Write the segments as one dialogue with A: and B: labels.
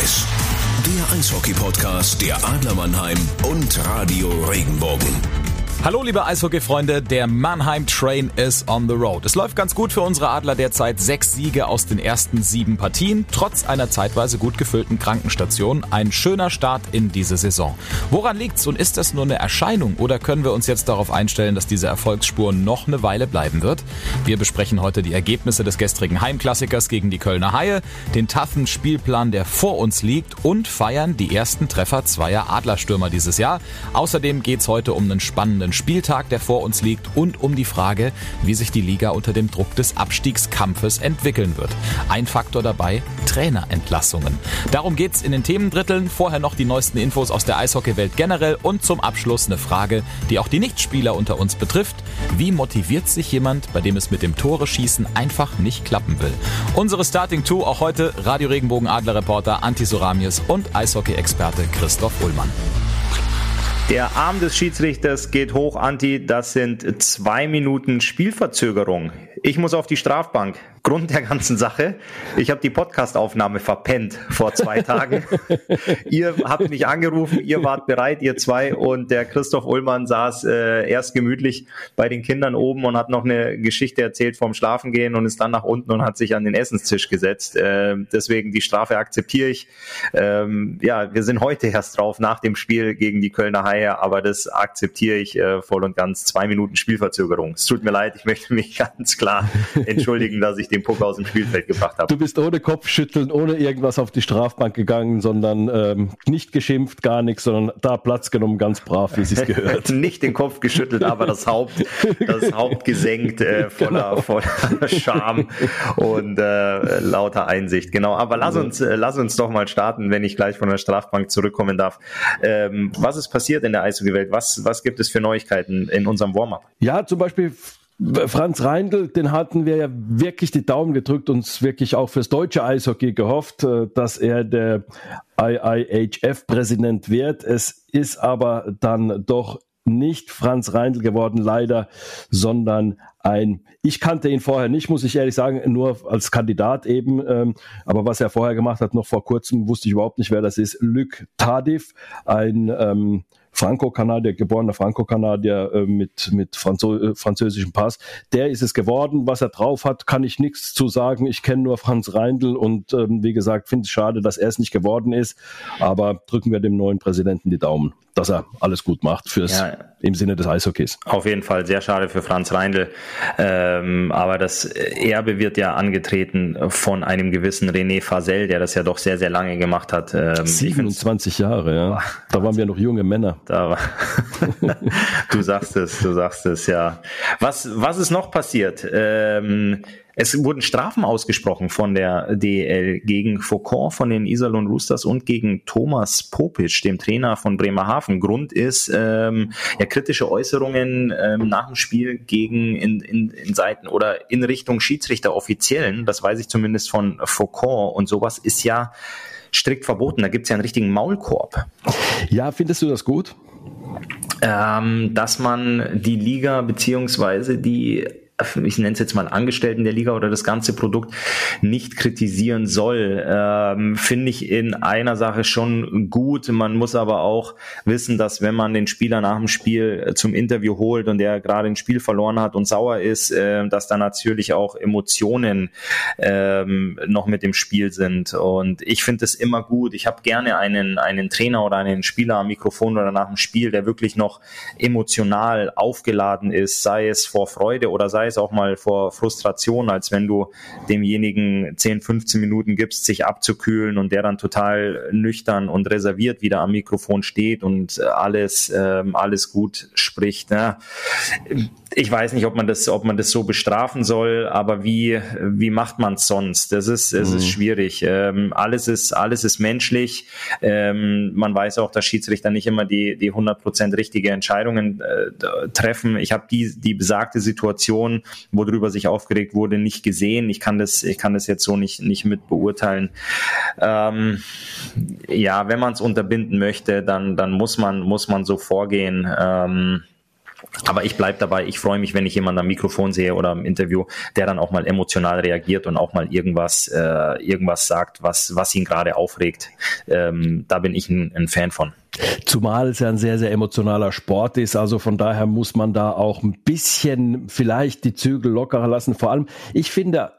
A: Eiseis. Der Eishockey-Podcast der Adler Mannheim und Radio Regenbogen.
B: Hallo liebe Eishockey-Freunde, der Mannheim Train is on the road. Es läuft ganz gut für unsere Adler derzeit. Sechs Siege aus den ersten sieben Partien, trotz einer zeitweise gut gefüllten Krankenstation. Ein schöner Start in diese Saison. Woran liegt's und ist das nur eine Erscheinung oder können wir uns jetzt darauf einstellen, dass diese Erfolgsspur noch eine Weile bleiben wird? Wir besprechen heute die Ergebnisse des gestrigen Heimklassikers gegen die Kölner Haie, den taffen Spielplan, der vor uns liegt und feiern die ersten Treffer zweier Adlerstürmer dieses Jahr. Außerdem geht's heute um einen spannenden kommenden Spieltag, der vor uns liegt und um die Frage, wie sich die Liga unter dem Druck des Abstiegskampfes entwickeln wird. Ein Faktor dabei, Trainerentlassungen. Darum geht's in den Themendritteln. Vorher noch die neuesten Infos aus der Eishockeywelt generell und zum Abschluss eine Frage, die auch die Nichtspieler unter uns betrifft. Wie motiviert sich jemand, bei dem es mit dem Tore schießen einfach nicht klappen will? Unsere Starting Two auch heute Radio Regenbogen Adler Reporter Anti Soramies und Eishockey-Experte Christoph Ullmann.
C: Der Arm des Schiedsrichters geht hoch, Anti. Das sind zwei Minuten Spielverzögerung. Ich muss auf die Strafbank. Grund der ganzen Sache, ich habe die Podcastaufnahme verpennt vor zwei Tagen. ihr habt mich angerufen, ihr wart bereit, ihr zwei, und der Christoph Ullmann saß äh, erst gemütlich bei den Kindern oben und hat noch eine Geschichte erzählt vom Schlafengehen und ist dann nach unten und hat sich an den Essenstisch gesetzt. Äh, deswegen die Strafe akzeptiere ich. Ähm, ja, wir sind heute erst drauf nach dem Spiel gegen die Kölner Haie, aber das akzeptiere ich äh, voll und ganz. Zwei Minuten Spielverzögerung. Es tut mir leid, ich möchte mich ganz klar entschuldigen, dass ich den Puck aus dem Spielfeld gebracht habe.
D: Du bist ohne Kopfschütteln, ohne irgendwas auf die Strafbank gegangen, sondern ähm, nicht geschimpft, gar nichts, sondern da Platz genommen, ganz brav, wie es sich gehört.
C: nicht den Kopf geschüttelt, aber das Haupt, das Haupt gesenkt, äh, voller, genau. voller Scham und äh, lauter Einsicht. Genau, aber lass uns, äh, lass uns doch mal starten, wenn ich gleich von der Strafbank zurückkommen darf. Ähm, was ist passiert in der Eishockey-Welt? Was, was gibt es für Neuigkeiten in unserem Warm-up?
D: Ja, zum Beispiel Franz Reindl, den hatten wir ja wirklich die Daumen gedrückt, uns wirklich auch fürs deutsche Eishockey gehofft, äh, dass er der IIHF-Präsident wird. Es ist aber dann doch nicht Franz Reindl geworden, leider, sondern ein, ich kannte ihn vorher nicht, muss ich ehrlich sagen, nur als Kandidat eben, ähm, aber was er vorher gemacht hat, noch vor kurzem, wusste ich überhaupt nicht, wer das ist. Luc Tardif, ein ähm, Franco-Kanadier, geborener Franco-Kanadier äh, mit, mit Franzo äh, französischem Pass. Der ist es geworden. Was er drauf hat, kann ich nichts zu sagen. Ich kenne nur Franz Reindl und ähm, wie gesagt, finde es schade, dass er es nicht geworden ist. Aber drücken wir dem neuen Präsidenten die Daumen, dass er alles gut macht fürs ja. im Sinne des Eishockeys.
C: Auf jeden Fall sehr schade für Franz Reindl. Ähm, aber das Erbe wird ja angetreten von einem gewissen René Fasel, der das ja doch sehr, sehr lange gemacht hat.
D: Ähm, 27 Jahre, ja. Da waren wir noch junge Männer.
C: Da war du sagst es, du sagst es, ja. Was, was ist noch passiert? Ähm, es wurden Strafen ausgesprochen von der DL gegen Faucon von den Iserlohn Roosters und gegen Thomas Popic, dem Trainer von Bremerhaven. Grund ist ähm, ja kritische Äußerungen ähm, nach dem Spiel gegen in, in, in Seiten oder in Richtung Schiedsrichter offiziellen. Das weiß ich zumindest von Faucon und sowas ist ja strikt verboten. Da gibt es ja einen richtigen Maulkorb.
D: Ja, findest du das gut?
C: Ähm, dass man die Liga beziehungsweise die ich nenne es jetzt mal Angestellten der Liga oder das ganze Produkt nicht kritisieren soll, ähm, finde ich in einer Sache schon gut. Man muss aber auch wissen, dass wenn man den Spieler nach dem Spiel äh, zum Interview holt und der gerade ein Spiel verloren hat und sauer ist, äh, dass da natürlich auch Emotionen ähm, noch mit dem Spiel sind. Und ich finde es immer gut. Ich habe gerne einen, einen Trainer oder einen Spieler am Mikrofon oder nach dem Spiel, der wirklich noch emotional aufgeladen ist, sei es vor Freude oder sei es auch mal vor Frustration, als wenn du demjenigen 10, 15 Minuten gibst, sich abzukühlen und der dann total nüchtern und reserviert wieder am Mikrofon steht und alles, ähm, alles gut spricht. Ne? Ich weiß nicht, ob man das, ob man das so bestrafen soll, aber wie, wie macht man es sonst? Das ist, es mhm. ist schwierig. Ähm, alles ist, alles ist menschlich. Ähm, man weiß auch, dass Schiedsrichter nicht immer die, die 100% richtige Entscheidungen äh, treffen. Ich habe die, die besagte Situation worüber sich aufgeregt wurde, nicht gesehen. Ich kann das, ich kann das jetzt so nicht, nicht mit beurteilen. Ähm, ja, wenn man es unterbinden möchte, dann, dann muss man, muss man so vorgehen. Ähm, Aber ich bleibe dabei, ich freue mich, wenn ich jemanden am Mikrofon sehe oder im Interview, der dann auch mal emotional reagiert und auch mal irgendwas, äh, irgendwas sagt, was, was ihn gerade aufregt. Ähm, da bin ich ein, ein Fan von.
D: Zumal es ja ein sehr, sehr emotionaler Sport ist. Also von daher muss man da auch ein bisschen vielleicht die Zügel lockerer lassen. Vor allem, ich finde,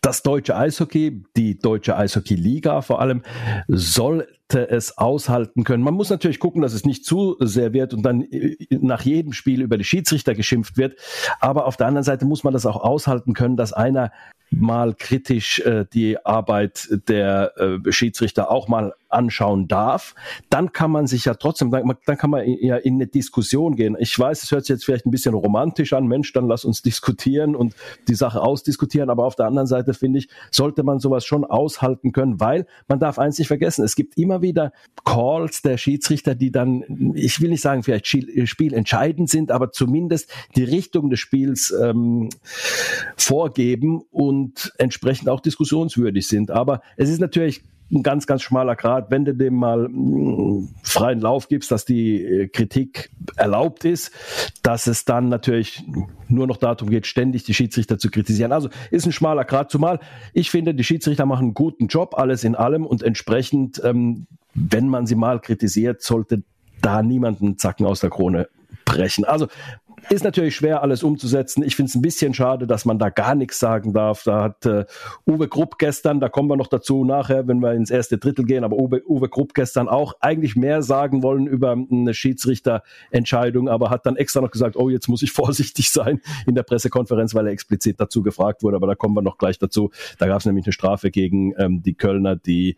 D: das deutsche Eishockey, die deutsche Eishockey-Liga vor allem, sollte es aushalten können. Man muss natürlich gucken, dass es nicht zu sehr wird und dann äh, nach jedem Spiel über die Schiedsrichter geschimpft wird. Aber auf der anderen Seite muss man das auch aushalten können, dass einer mal kritisch äh, die Arbeit der äh, Schiedsrichter auch mal anschauen darf, dann kann man sich ja trotzdem, dann, dann kann man ja in eine Diskussion gehen. Ich weiß, es hört sich jetzt vielleicht ein bisschen romantisch an, Mensch, dann lass uns diskutieren und die Sache ausdiskutieren, aber auf der anderen Seite finde ich, sollte man sowas schon aushalten können, weil man darf eins nicht vergessen, es gibt immer wieder Calls der Schiedsrichter, die dann, ich will nicht sagen, vielleicht spielentscheidend sind, aber zumindest die Richtung des Spiels ähm, vorgeben und entsprechend auch diskussionswürdig sind. Aber es ist natürlich ein ganz, ganz schmaler Grad, wenn du dem mal mm, freien Lauf gibst, dass die äh, Kritik erlaubt ist, dass es dann natürlich nur noch darum geht, ständig die Schiedsrichter zu kritisieren. Also ist ein schmaler Grad, zumal ich finde, die Schiedsrichter machen einen guten Job, alles in allem und entsprechend, ähm, wenn man sie mal kritisiert, sollte da niemanden Zacken aus der Krone brechen. Also ist natürlich schwer, alles umzusetzen. Ich finde es ein bisschen schade, dass man da gar nichts sagen darf. Da hat äh, Uwe Grupp gestern, da kommen wir noch dazu nachher, wenn wir ins erste Drittel gehen, aber Uwe, Uwe Grupp gestern auch eigentlich mehr sagen wollen über eine Schiedsrichterentscheidung, aber hat dann extra noch gesagt, oh, jetzt muss ich vorsichtig sein in der Pressekonferenz, weil er explizit dazu gefragt wurde. Aber da kommen wir noch gleich dazu. Da gab es nämlich eine Strafe gegen ähm, die Kölner, die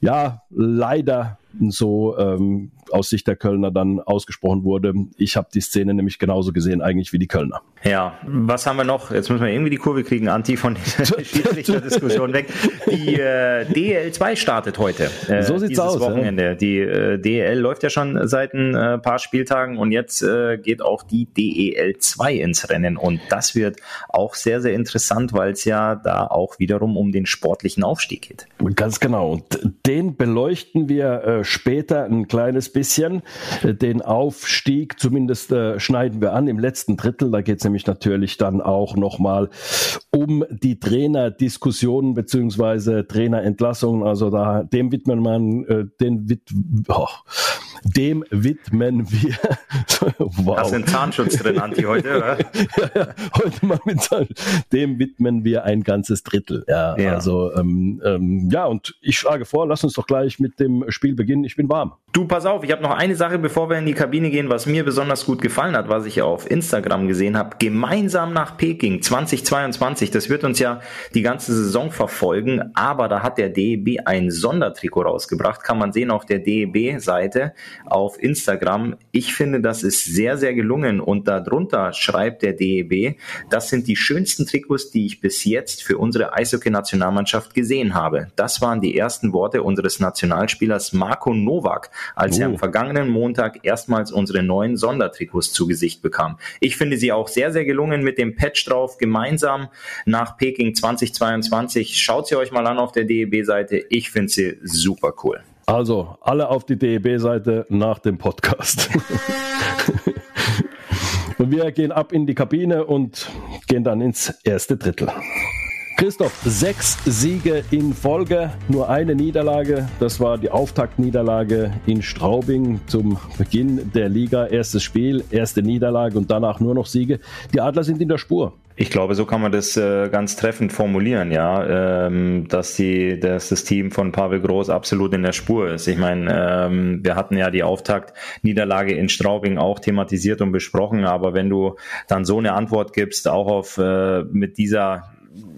D: ja leider so ähm, aus Sicht der Kölner dann ausgesprochen wurde. Ich habe die Szene nämlich genauso gesehen eigentlich wie die Kölner.
C: Ja, was haben wir noch? Jetzt müssen wir irgendwie die Kurve kriegen, Anti, von dieser Schiedsrichter-Diskussion weg. Die äh, DL2 startet heute. Äh,
D: so sieht's aus.
C: Wochenende. Ja. Die äh, DL läuft ja schon seit ein äh, paar Spieltagen und jetzt äh, geht auch die DEL2 ins Rennen und das wird auch sehr, sehr interessant, weil es ja da auch wiederum um den sportlichen Aufstieg geht.
D: Ganz genau. Und den beleuchten wir äh, später ein kleines bisschen. Den Aufstieg zumindest äh, schneiden wir an im letzten Drittel. Da geht es nämlich natürlich dann auch nochmal um die Trainerdiskussionen beziehungsweise Trainerentlassungen. Also da dem widmen man, äh, den wid oh, dem widmen wir.
C: wow. Da ein Zahnschutz drin, Anti, heute, oder? ja,
D: ja, heute mal mit Zahnschutz. Dem widmen wir ein ganzes Drittel. Ja, ja. also ähm, ähm, ja, und ich schlage vor, lass uns doch gleich mit dem Spiel beginnen. Ich bin warm.
C: Du, pass auf, ich habe noch eine Sache, bevor wir in die Kabine gehen, was mir besonders gut gefallen hat, was ich auf Instagram gesehen habe. Gemeinsam nach Peking 2022. Das wird uns ja die ganze Saison verfolgen, aber da hat der DEB ein Sondertrikot rausgebracht. Kann man sehen auf der DEB-Seite auf Instagram. Ich finde, das ist sehr, sehr gelungen und darunter schreibt der DEB, das sind die schönsten Trikots, die ich bis jetzt für unsere Eishockey-Nationalmannschaft gesehen habe. Das waren die ersten Worte unseres Nationalspielers Marco Novak, als oh. er am oh. vergangenen Montag erstmals unsere neuen Sondertrikots zu Gesicht bekam. Ich finde sie auch sehr, sehr gelungen mit dem Patch drauf, gemeinsam nach Peking 2022. Schaut sie euch mal an auf der DEB-Seite. Ich finde sie super cool.
D: Also, alle auf die DEB-Seite nach dem Podcast. und wir gehen ab in die Kabine und gehen dann ins erste Drittel. Christoph, sechs Siege in Folge, nur eine Niederlage. Das war die Auftaktniederlage in Straubing zum Beginn der Liga. Erstes Spiel, erste Niederlage und danach nur noch Siege. Die Adler sind in der Spur.
C: Ich glaube, so kann man das äh, ganz treffend formulieren, ja, ähm, dass die, dass das Team von Pavel Groß absolut in der Spur ist. Ich meine, ähm, wir hatten ja die Auftakt-Niederlage in Straubing auch thematisiert und besprochen, aber wenn du dann so eine Antwort gibst, auch auf äh, mit dieser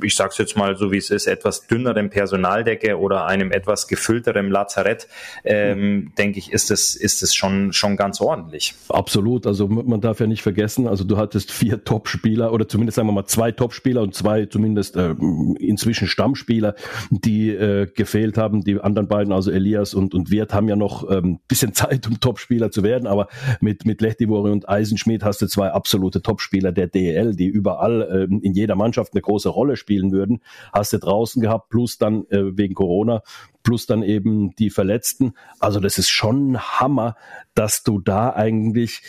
C: ich sage es jetzt mal so wie es ist, etwas dünnerem Personaldecke oder einem etwas gefüllterem Lazarett, ähm, mhm. denke ich, ist es ist schon schon ganz ordentlich.
D: Absolut. Also man darf ja nicht vergessen, also du hattest vier Top-Spieler oder zumindest sagen wir mal zwei Top-Spieler und zwei zumindest äh, inzwischen Stammspieler, die äh, gefehlt haben. Die anderen beiden, also Elias und und Wirt, haben ja noch ähm, bisschen Zeit, um Top-Spieler zu werden. Aber mit mit Lechtivori und Eisenschmidt hast du zwei absolute Top-Spieler der DEL, die überall äh, in jeder Mannschaft eine große Rolle spielen spielen würden, hast du draußen gehabt, plus dann äh, wegen Corona, plus dann eben die Verletzten. Also das ist schon Hammer, dass du da eigentlich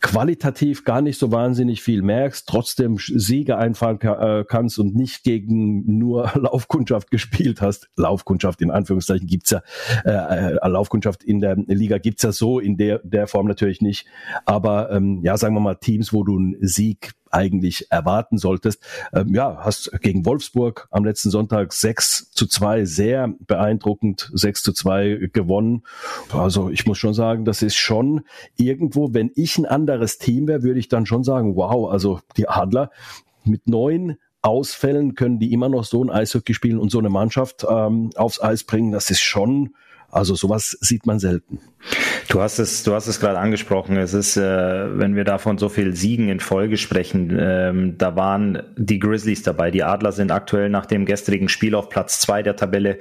D: qualitativ gar nicht so wahnsinnig viel merkst, trotzdem Siege einfahren äh, kannst und nicht gegen nur Laufkundschaft gespielt hast. Laufkundschaft in Anführungszeichen gibt's ja, äh, äh, Laufkundschaft in der Liga gibt's ja so in der, der Form natürlich nicht. Aber ähm, ja, sagen wir mal Teams, wo du einen Sieg eigentlich erwarten solltest. Ähm, ja, hast gegen Wolfsburg am letzten Sonntag 6 zu 2 sehr beeindruckend 6 zu 2 gewonnen. Also ich muss schon sagen, das ist schon irgendwo, wenn ich ein anderes Team wäre, würde ich dann schon sagen, wow, also die Adler mit neun Ausfällen können die immer noch so ein Eishockey spielen und so eine Mannschaft ähm, aufs Eis bringen. Das ist schon, also sowas sieht man selten.
C: Du hast es, du hast es gerade angesprochen. Es ist, äh, wenn wir davon so viel Siegen in Folge sprechen, ähm, da waren die Grizzlies dabei. Die Adler sind aktuell nach dem gestrigen Spiel auf Platz zwei der Tabelle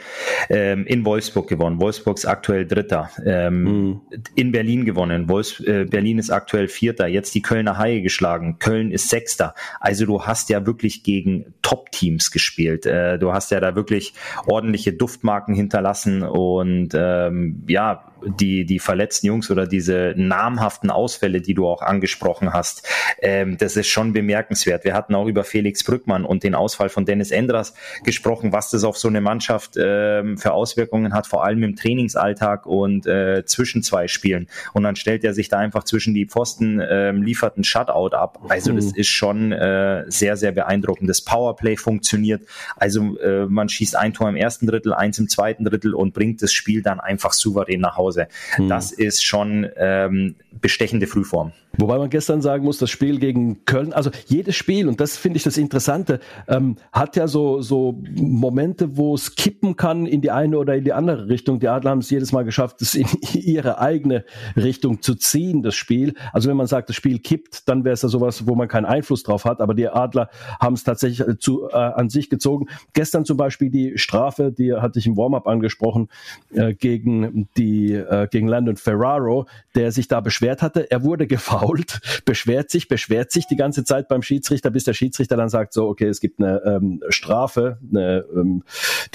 C: ähm, in Wolfsburg gewonnen. Wolfsburg ist aktuell Dritter. Ähm, mhm. In Berlin gewonnen. Wolfs äh, Berlin ist aktuell Vierter. Jetzt die Kölner Haie geschlagen. Köln ist Sechster. Also du hast ja wirklich gegen Top-Teams gespielt. Äh, du hast ja da wirklich ordentliche Duftmarken hinterlassen und ähm, ja die, die verletzten Jungs oder diese namhaften Ausfälle, die du auch angesprochen hast, ähm, das ist schon bemerkenswert. Wir hatten auch über Felix Brückmann und den Ausfall von Dennis Endras gesprochen, was das auf so eine Mannschaft ähm, für Auswirkungen hat, vor allem im Trainingsalltag und äh, zwischen zwei Spielen. Und dann stellt er sich da einfach zwischen die Pfosten, ähm, liefert ein Shutout ab. Also das mhm. ist schon äh, sehr, sehr beeindruckend. Das Powerplay funktioniert. Also äh, man schießt ein Tor im ersten Drittel, eins im zweiten Drittel und bringt das Spiel dann einfach souverän nach Hause. Hause. Hm. Das ist schon ähm, bestechende Frühform.
D: Wobei man gestern sagen muss, das Spiel gegen Köln, also jedes Spiel, und das finde ich das Interessante, ähm, hat ja so, so Momente, wo es kippen kann in die eine oder in die andere Richtung. Die Adler haben es jedes Mal geschafft, es in ihre eigene Richtung zu ziehen, das Spiel. Also wenn man sagt, das Spiel kippt, dann wäre es ja sowas, wo man keinen Einfluss drauf hat. Aber die Adler haben es tatsächlich äh, zu, äh, an sich gezogen. Gestern zum Beispiel die Strafe, die hatte ich im Warm-up angesprochen, äh, gegen die, äh, gegen Landon Ferraro, der sich da beschwert hatte. Er wurde gefault fault, beschwert sich, beschwert sich die ganze Zeit beim Schiedsrichter, bis der Schiedsrichter dann sagt, so, okay, es gibt eine ähm, Strafe, eine ähm,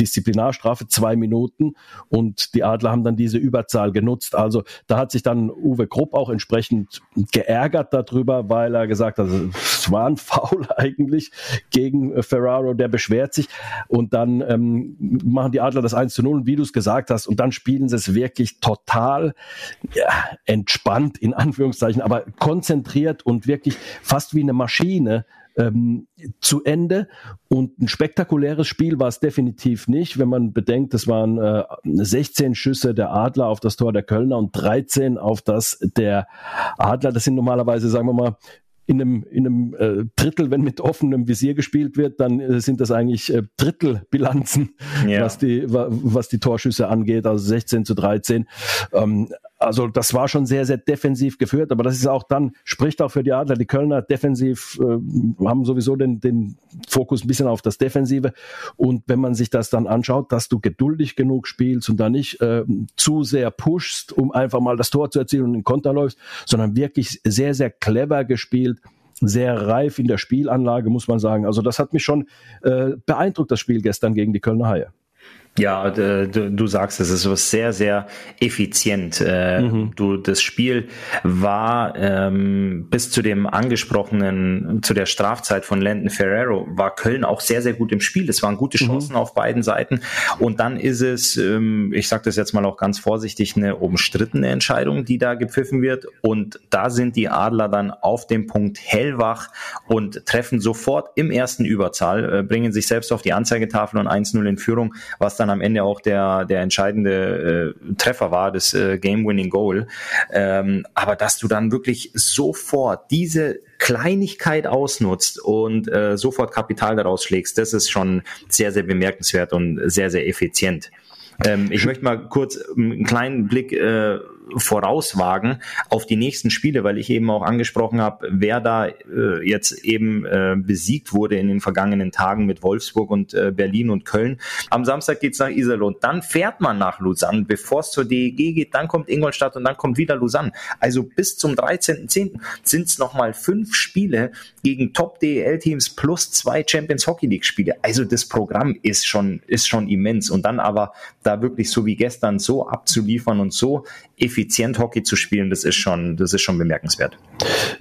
D: Disziplinarstrafe, zwei Minuten und die Adler haben dann diese Überzahl genutzt. Also da hat sich dann Uwe Krupp auch entsprechend geärgert darüber, weil er gesagt hat, es war ein Foul eigentlich gegen Ferraro, der beschwert sich und dann ähm, machen die Adler das 1 zu 0, wie du es gesagt hast, und dann spielen sie es wirklich total ja, entspannt, in Anführungszeichen, aber konzentriert und wirklich fast wie eine Maschine ähm, zu Ende. Und ein spektakuläres Spiel war es definitiv nicht, wenn man bedenkt, es waren äh, 16 Schüsse der Adler auf das Tor der Kölner und 13 auf das der Adler. Das sind normalerweise, sagen wir mal, in einem, in einem äh, Drittel, wenn mit offenem Visier gespielt wird, dann äh, sind das eigentlich äh, Drittelbilanzen, ja. was, die, was die Torschüsse angeht, also 16 zu 13. Ähm, also das war schon sehr, sehr defensiv geführt, aber das ist auch dann, spricht auch für die Adler, die Kölner defensiv äh, haben sowieso den, den Fokus ein bisschen auf das Defensive und wenn man sich das dann anschaut, dass du geduldig genug spielst und da nicht äh, zu sehr pushst, um einfach mal das Tor zu erzielen und in Konter läufst, sondern wirklich sehr, sehr clever gespielt, sehr reif in der Spielanlage, muss man sagen. Also das hat mich schon äh, beeindruckt, das Spiel gestern gegen die Kölner Haie.
C: Ja, du, du sagst es, es ist sehr, sehr effizient. Äh, mhm. Du, das Spiel war ähm, bis zu dem angesprochenen, zu der Strafzeit von Landon Ferrero, war Köln auch sehr, sehr gut im Spiel. Es waren gute mhm. Chancen mhm. auf beiden Seiten. Und dann ist es, ähm, ich sage das jetzt mal auch ganz vorsichtig, eine umstrittene Entscheidung, die da gepfiffen wird. Und da sind die Adler dann auf dem Punkt hellwach und treffen sofort im ersten Überzahl, äh, bringen sich selbst auf die Anzeigetafel und 1-0 in Führung, was dann am Ende auch der, der entscheidende äh, Treffer war, das äh, Game-Winning Goal. Ähm, aber dass du dann wirklich sofort diese Kleinigkeit ausnutzt und äh, sofort Kapital daraus schlägst, das ist schon sehr, sehr bemerkenswert und sehr, sehr effizient. Ähm, ich möchte mal kurz einen kleinen Blick äh, vorauswagen auf die nächsten Spiele, weil ich eben auch angesprochen habe, wer da äh, jetzt eben äh, besiegt wurde in den vergangenen Tagen mit Wolfsburg und äh, Berlin und Köln. Am Samstag geht's nach Iserlohn, dann fährt man nach Lausanne, bevor es zur DEG geht, dann kommt Ingolstadt und dann kommt wieder Lausanne. Also bis zum 13.10. sind es nochmal fünf Spiele gegen Top-DEL-Teams plus zwei Champions Hockey League-Spiele. Also das Programm ist schon, ist schon immens. Und dann aber da wirklich so wie gestern so abzuliefern und so effizient Hockey zu spielen, das ist schon, das ist schon bemerkenswert.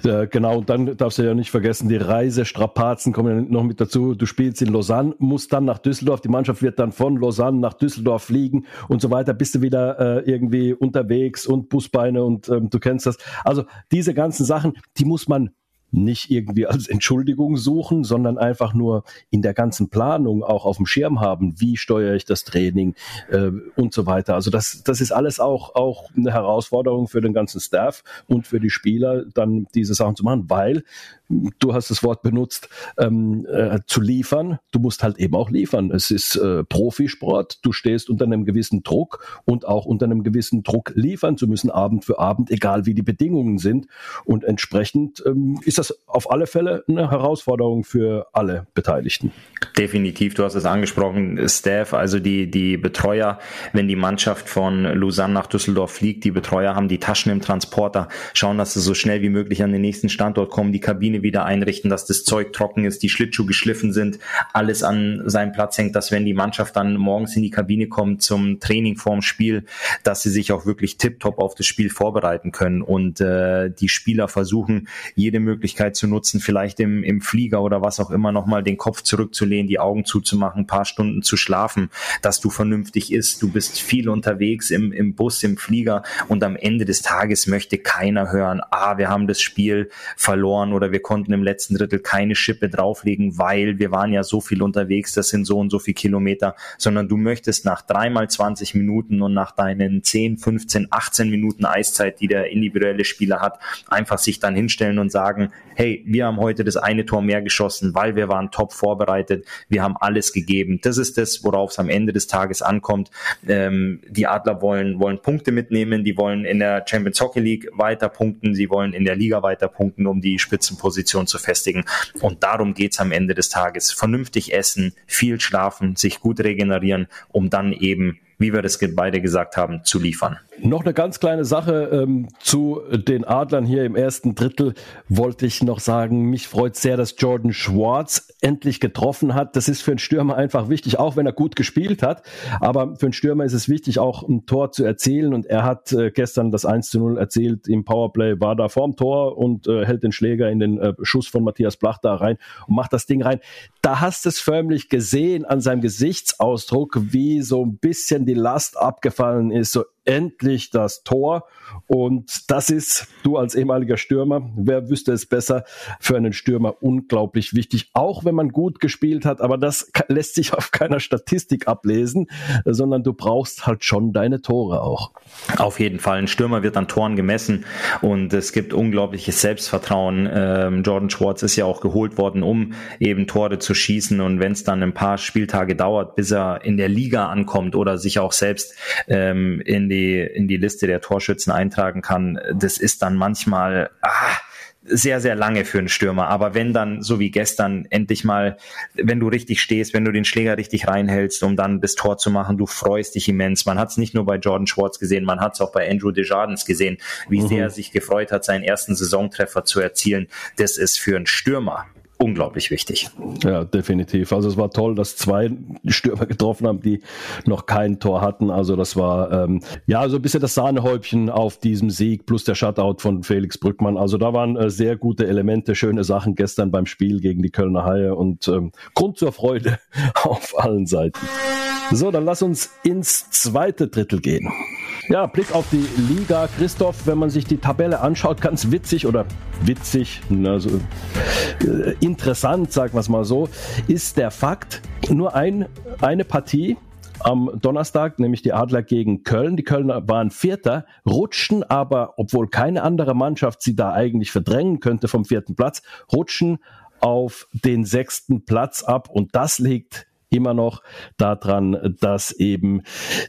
D: Ja, genau, und dann darfst du ja nicht vergessen, die Reisestrapazen kommen ja noch mit dazu. Du spielst in Lausanne, musst dann nach Düsseldorf, die Mannschaft wird dann von Lausanne nach Düsseldorf fliegen und so weiter, bist du wieder äh, irgendwie unterwegs und Busbeine und ähm, du kennst das. Also diese ganzen Sachen, die muss man nicht irgendwie als Entschuldigung suchen, sondern einfach nur in der ganzen Planung auch auf dem Schirm haben, wie steuere ich das Training äh, und so weiter. Also das, das ist alles auch, auch eine Herausforderung für den ganzen Staff und für die Spieler, dann diese Sachen zu machen, weil du hast das Wort benutzt, ähm, äh, zu liefern. Du musst halt eben auch liefern. Es ist äh, Profisport. Du stehst unter einem gewissen Druck und auch unter einem gewissen Druck liefern zu müssen, Abend für Abend, egal wie die Bedingungen sind. Und entsprechend ähm, ist das auf alle Fälle eine Herausforderung für alle Beteiligten.
C: Definitiv, du hast es angesprochen, Staff, also die, die Betreuer, wenn die Mannschaft von Lausanne nach Düsseldorf fliegt, die Betreuer haben die Taschen im Transporter, schauen, dass sie so schnell wie möglich an den nächsten Standort kommen, die Kabine Kabine wieder einrichten, dass das Zeug trocken ist, die Schlittschuhe geschliffen sind, alles an seinem Platz hängt, dass wenn die Mannschaft dann morgens in die Kabine kommt zum Training vorm Spiel, dass sie sich auch wirklich tiptop auf das Spiel vorbereiten können. Und äh, die Spieler versuchen, jede Möglichkeit zu nutzen, vielleicht im, im Flieger oder was auch immer nochmal den Kopf zurückzulehnen, die Augen zuzumachen, ein paar Stunden zu schlafen, dass du vernünftig isst, du bist viel unterwegs im, im Bus, im Flieger und am Ende des Tages möchte keiner hören, ah, wir haben das Spiel verloren oder wir konnten im letzten Drittel keine Schippe drauflegen, weil wir waren ja so viel unterwegs, das sind so und so viele Kilometer, sondern du möchtest nach dreimal 20 Minuten und nach deinen 10, 15, 18 Minuten Eiszeit, die der individuelle Spieler hat, einfach sich dann hinstellen und sagen, hey, wir haben heute das eine Tor mehr geschossen, weil wir waren top vorbereitet, wir haben alles gegeben. Das ist das, worauf es am Ende des Tages ankommt. Ähm, die Adler wollen, wollen Punkte mitnehmen, die wollen in der Champions Hockey League weiter punkten, sie wollen in der Liga weiter punkten, um die Spitzenposition Position zu festigen. Und darum geht's am Ende des Tages. Vernünftig essen, viel schlafen, sich gut regenerieren, um dann eben wie wir das beide gesagt haben, zu liefern.
D: Noch eine ganz kleine Sache ähm, zu den Adlern hier im ersten Drittel wollte ich noch sagen. Mich freut sehr, dass Jordan Schwartz endlich getroffen hat. Das ist für einen Stürmer einfach wichtig, auch wenn er gut gespielt hat. Aber für einen Stürmer ist es wichtig, auch ein Tor zu erzielen. Und er hat äh, gestern das 1 zu 0 erzielt im Powerplay, war da vorm Tor und äh, hält den Schläger in den äh, Schuss von Matthias Blach da rein und macht das Ding rein. Da hast du es förmlich gesehen an seinem Gesichtsausdruck, wie so ein bisschen die Last abgefallen ist. So endlich das Tor. Und das ist, du als ehemaliger Stürmer, wer wüsste es besser, für einen Stürmer unglaublich wichtig, auch wenn man gut gespielt hat. Aber das lässt sich auf keiner Statistik ablesen, sondern du brauchst halt schon deine Tore auch.
C: Auf jeden Fall. Ein Stürmer wird an Toren gemessen und es gibt unglaubliches Selbstvertrauen. Ähm, Jordan Schwartz ist ja auch geholt worden, um eben Tore zu schießen. Und wenn es dann ein paar Spieltage dauert, bis er in der Liga ankommt oder sich auch selbst ähm, in die die, in die Liste der Torschützen eintragen kann, das ist dann manchmal ah, sehr, sehr lange für einen Stürmer. Aber wenn dann, so wie gestern, endlich mal, wenn du richtig stehst, wenn du den Schläger richtig reinhältst, um dann das Tor zu machen, du freust dich immens. Man hat es nicht nur bei Jordan Schwartz gesehen, man hat es auch bei Andrew Desjardins gesehen, wie mhm. sehr er sich gefreut hat, seinen ersten Saisontreffer zu erzielen. Das ist für einen Stürmer unglaublich wichtig.
D: Ja, definitiv. Also es war toll, dass zwei Stürmer getroffen haben, die noch kein Tor hatten. Also das war ähm, ja so ein bisschen das Sahnehäubchen auf diesem Sieg plus der Shutout von Felix Brückmann. Also da waren äh, sehr gute Elemente, schöne Sachen gestern beim Spiel gegen die Kölner Haie und ähm, Grund zur Freude auf allen Seiten. So, dann lass uns ins zweite Drittel gehen. Ja, Blick auf die Liga. Christoph, wenn man sich die Tabelle anschaut, ganz witzig oder witzig, also äh, interessant, sagen wir es mal so, ist der Fakt, nur ein, eine Partie am Donnerstag, nämlich die Adler gegen Köln. Die Kölner waren Vierter, rutschten aber, obwohl keine andere Mannschaft sie da eigentlich verdrängen könnte vom vierten Platz, rutschen auf den sechsten Platz ab und das legt immer noch daran, dass eben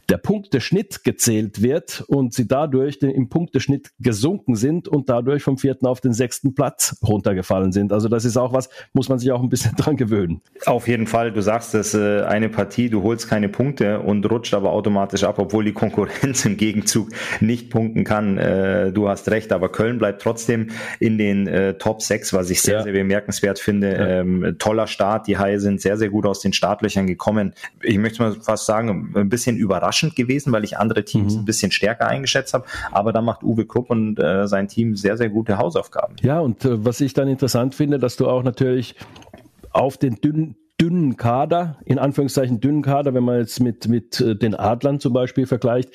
D: der Punkteschnitt gezählt wird und sie dadurch im Punkteschnitt gesunken sind und dadurch vom vierten auf den sechsten Platz runtergefallen sind. Also das ist auch was, muss man sich auch ein bisschen dran gewöhnen.
C: Auf jeden Fall, du sagst es, äh, eine Partie, du holst keine Punkte und rutscht aber automatisch ab, obwohl die Konkurrenz im Gegenzug nicht punkten kann. Äh, du hast recht, aber Köln bleibt trotzdem in den äh, Top 6, was ich sehr, ja. sehr bemerkenswert finde. Ja. Ähm, toller Start, die Haie sind sehr, sehr gut aus den Startlöchern gekommen. Ich möchte mal fast sagen, ein bisschen überraschend gewesen, weil ich andere Teams mhm. ein bisschen stärker eingeschätzt habe. Aber da macht Uwe Krupp und äh, sein Team sehr, sehr gute Hausaufgaben.
D: Ja, und äh, was ich dann interessant finde, dass du auch natürlich auf den dünnen dünnen Kader, in Anführungszeichen dünnen Kader, wenn man jetzt mit, mit äh, den Adlern zum Beispiel vergleicht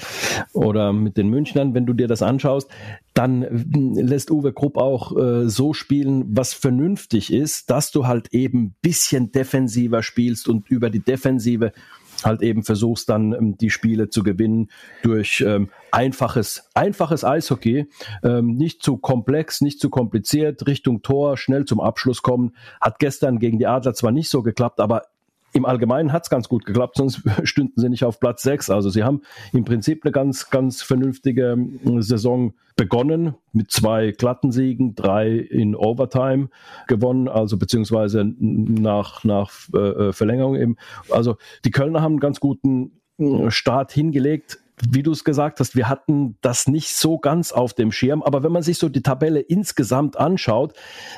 D: oder mit den Münchnern, wenn du dir das anschaust, dann äh, lässt Uwe Krupp auch äh, so spielen, was vernünftig ist, dass du halt eben bisschen defensiver spielst und über die Defensive halt eben versuchst dann ähm, die Spiele zu gewinnen durch ähm, einfaches, einfaches Eishockey, ähm, nicht zu komplex, nicht zu kompliziert, Richtung Tor, schnell zum Abschluss kommen. Hat gestern gegen die Adler zwar nicht so geklappt, aber im Allgemeinen hat es ganz gut geklappt, sonst stünden sie nicht auf Platz 6. Also sie haben im Prinzip eine ganz, ganz vernünftige ähm, Saison begonnen mit zwei glatten Siegen, drei in Overtime gewonnen, also beziehungsweise nach, nach äh, Verlängerung eben. Also die Kölner haben einen ganz guten äh, Start hingelegt wie du es gesagt hast, wir hatten das nicht so ganz auf dem Schirm. Aber wenn man sich so die Tabelle insgesamt anschaut,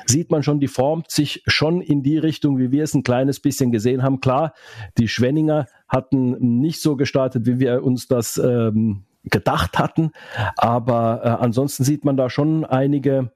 D: sieht man schon, die formt sich schon in die Richtung, wie wir es ein kleines bisschen gesehen haben. Klar, die Schwenninger hatten nicht so gestartet, wie wir uns das ähm, gedacht hatten. Aber äh, ansonsten sieht man da schon einige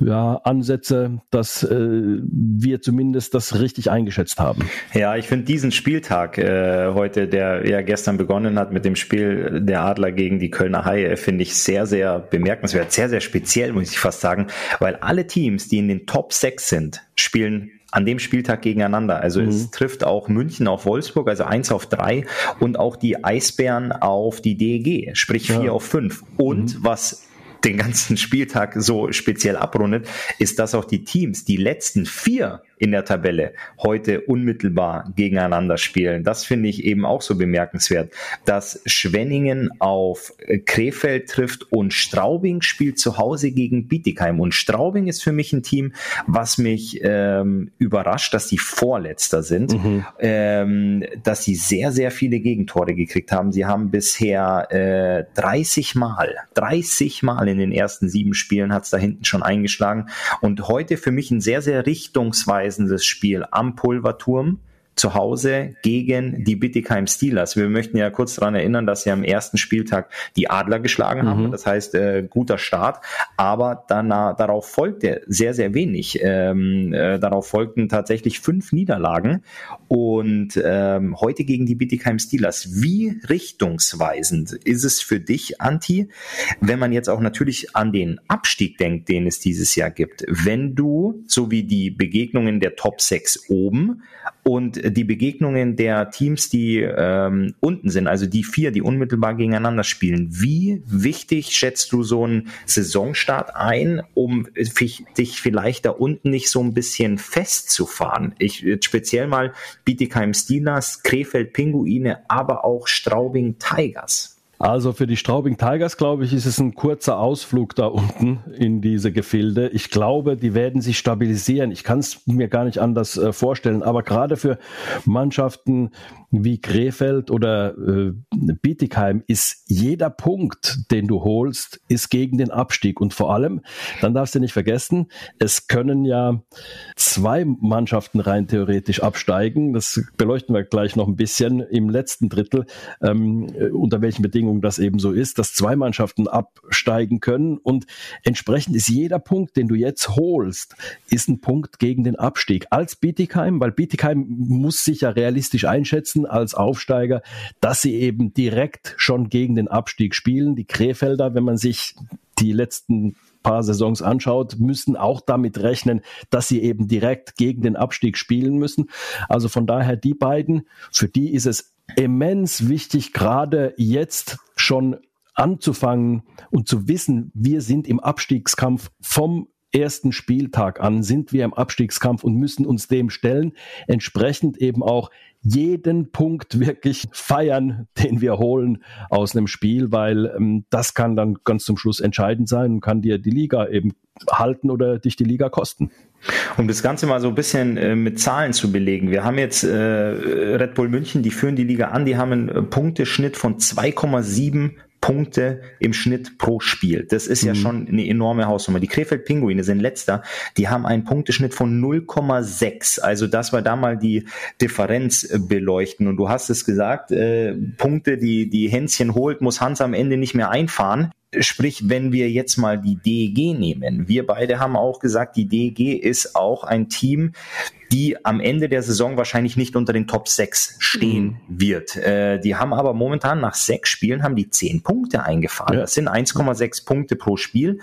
D: ja, Ansätze, dass äh, wir zumindest das richtig eingeschätzt haben.
C: Ja, ich finde diesen Spieltag äh, heute, der ja gestern begonnen hat mit dem Spiel der Adler gegen die Kölner Haie, finde ich sehr, sehr bemerkenswert, sehr, sehr speziell, muss ich fast sagen, weil alle Teams, die in den Top 6 sind, spielen an dem Spieltag gegeneinander. Also mhm. es trifft auch München auf Wolfsburg, also eins auf drei und auch die Eisbären auf die DEG, sprich vier ja. auf fünf. Und mhm. was den ganzen Spieltag so speziell abrundet, ist, dass auch die Teams, die letzten vier in der Tabelle heute unmittelbar gegeneinander spielen. Das finde ich eben auch so bemerkenswert, dass Schwenningen auf Krefeld trifft und Straubing spielt zu Hause gegen Bietigheim. Und Straubing ist für mich ein Team, was mich ähm, überrascht, dass sie Vorletzter sind, mhm. ähm, dass sie sehr, sehr viele Gegentore gekriegt haben. Sie haben bisher äh, 30 Mal, 30 Mal in den ersten sieben Spielen hat es da hinten schon eingeschlagen. Und heute für mich ein sehr, sehr richtungsweisender wegweisendes Spiel am Pulverturm zu Hause gegen die Bittigheim Steelers. Wir möchten ja kurz daran erinnern, dass sie am ersten Spieltag die Adler geschlagen haben. Mhm. Das heißt, äh, guter Start. Aber danach, darauf folgte sehr, sehr wenig. Ähm, äh, darauf folgten tatsächlich fünf Niederlagen. Und ähm, heute gegen die Bittigheim Steelers. Wie richtungsweisend ist es für dich, Anti, wenn man jetzt auch natürlich an den Abstieg denkt, den es dieses Jahr gibt? Wenn du, so wie die Begegnungen der Top 6 oben und die Begegnungen der Teams, die ähm, unten sind, also die vier, die unmittelbar gegeneinander spielen, wie wichtig schätzt du so einen Saisonstart ein, um dich vielleicht da unten nicht so ein bisschen festzufahren? Ich speziell mal Bietigheim Steelers, Krefeld Pinguine, aber auch Straubing Tigers.
D: Also für die Straubing Tigers, glaube ich, ist es ein kurzer Ausflug da unten in diese Gefilde. Ich glaube, die werden sich stabilisieren. Ich kann es mir gar nicht anders äh, vorstellen. Aber gerade für Mannschaften wie Krefeld oder äh, Bietigheim ist jeder Punkt, den du holst, ist gegen den Abstieg. Und vor allem, dann darfst du nicht vergessen, es können ja zwei Mannschaften rein theoretisch absteigen. Das beleuchten wir gleich noch ein bisschen im letzten Drittel, ähm, unter welchen Bedingungen das eben so ist, dass zwei Mannschaften absteigen können. Und entsprechend ist jeder Punkt, den du jetzt holst, ist ein Punkt gegen den Abstieg. Als Bietigheim, weil Bietigheim muss sich ja realistisch einschätzen, als Aufsteiger, dass sie eben direkt schon gegen den Abstieg spielen. Die Krefelder, wenn man sich die letzten paar Saisons anschaut, müssen auch damit rechnen, dass sie eben direkt gegen den Abstieg spielen müssen. Also von daher die beiden, für die ist es immens wichtig, gerade jetzt schon anzufangen und zu wissen, wir sind im Abstiegskampf vom ersten Spieltag an sind wir im Abstiegskampf und müssen uns dem stellen. Entsprechend eben auch jeden Punkt wirklich feiern, den wir holen aus einem Spiel, weil ähm, das kann dann ganz zum Schluss entscheidend sein und kann dir die Liga eben halten oder dich die Liga kosten.
C: Um das Ganze mal so ein bisschen äh, mit Zahlen zu belegen. Wir haben jetzt äh, Red Bull München, die führen die Liga an, die haben einen äh, Punkteschnitt von 2,7 Punkte im Schnitt pro Spiel. Das ist mhm. ja schon eine enorme Hausnummer. Die Krefeld Pinguine sind letzter. Die haben einen Punkteschnitt von 0,6. Also das war da mal die Differenz äh, beleuchten. Und du hast es gesagt, äh, Punkte, die die Hänschen holt, muss Hans am Ende nicht mehr einfahren. Sprich, wenn wir jetzt mal die DEG nehmen, wir beide haben auch gesagt, die DEG ist auch ein Team, die am Ende der Saison wahrscheinlich nicht unter den Top 6 stehen mhm. wird. Äh, die haben aber momentan nach sechs Spielen haben die zehn Punkte eingefahren. Ja. Das sind 1,6 Punkte pro Spiel.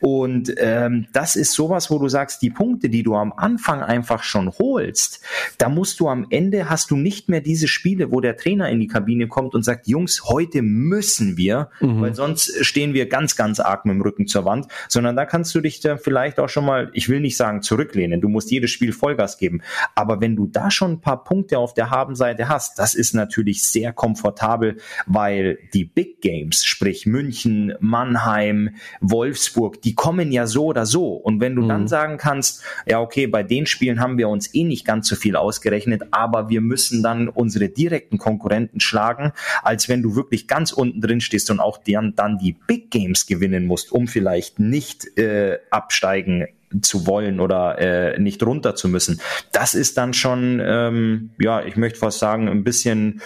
C: Und ähm, das ist sowas, wo du sagst, die Punkte, die du am Anfang einfach schon holst, da musst du am Ende, hast du nicht mehr diese Spiele, wo der Trainer in die Kabine kommt und sagt, Jungs, heute müssen wir, mhm. weil sonst stehen wir ganz, ganz arg mit dem Rücken zur Wand, sondern da kannst du dich dann vielleicht auch schon mal, ich will nicht sagen zurücklehnen, du musst jedes Spiel Vollgas geben geben. Aber wenn du da schon ein paar Punkte auf der Habenseite hast, das ist natürlich sehr komfortabel, weil die Big Games, sprich München, Mannheim, Wolfsburg, die kommen ja so oder so. Und wenn du mhm. dann sagen kannst, ja, okay, bei den Spielen haben wir uns eh nicht ganz so viel ausgerechnet, aber wir müssen dann unsere direkten Konkurrenten schlagen, als wenn du wirklich ganz unten drin stehst und auch dann, dann die Big Games gewinnen musst, um vielleicht nicht äh, absteigen zu wollen oder äh, nicht runter zu müssen. Das ist dann schon, ähm, ja, ich möchte fast sagen, ein bisschen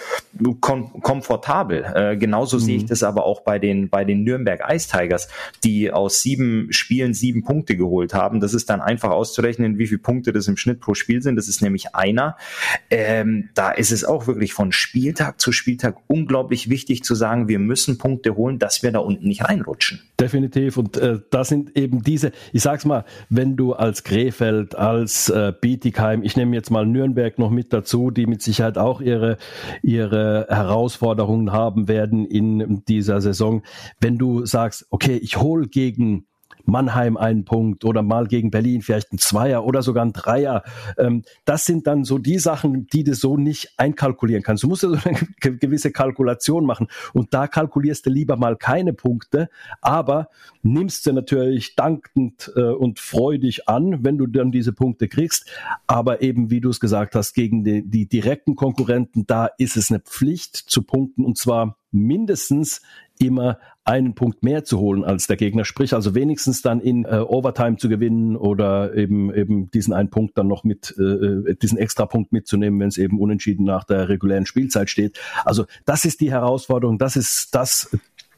C: kom komfortabel. Äh, genauso mhm. sehe ich mhm. das aber auch bei den bei den Nürnberg Ice Tigers, die aus sieben Spielen sieben Punkte geholt haben. Das ist dann einfach auszurechnen, wie viele Punkte das im Schnitt pro Spiel sind. Das ist nämlich einer. Ähm, da ist es auch wirklich von Spieltag zu Spieltag unglaublich wichtig zu sagen, wir müssen Punkte holen, dass wir da unten nicht reinrutschen.
D: Definitiv. Und äh, da sind eben diese, ich sag's mal, wenn du als Krefeld, als äh, Bietigheim, ich nehme jetzt mal Nürnberg noch mit dazu, die mit Sicherheit auch ihre, ihre Herausforderungen haben werden in dieser Saison. Wenn du sagst, okay, ich hole gegen Mannheim einen Punkt oder mal gegen Berlin vielleicht ein Zweier oder sogar ein Dreier. Ähm, das sind dann so die Sachen, die du so nicht einkalkulieren kannst. Du musst ja so eine gewisse Kalkulation machen und da kalkulierst du lieber mal keine Punkte, aber nimmst sie natürlich dankend äh, und freudig an, wenn du dann diese Punkte kriegst. Aber eben, wie du es gesagt hast, gegen die, die direkten Konkurrenten, da ist es eine Pflicht zu punkten und zwar mindestens immer einen Punkt mehr zu holen als der Gegner, sprich also wenigstens dann in äh, Overtime zu gewinnen oder eben eben diesen einen Punkt dann noch mit äh, äh diesen extra Punkt mitzunehmen, wenn es eben unentschieden nach der regulären Spielzeit steht. Also das ist die Herausforderung, das ist das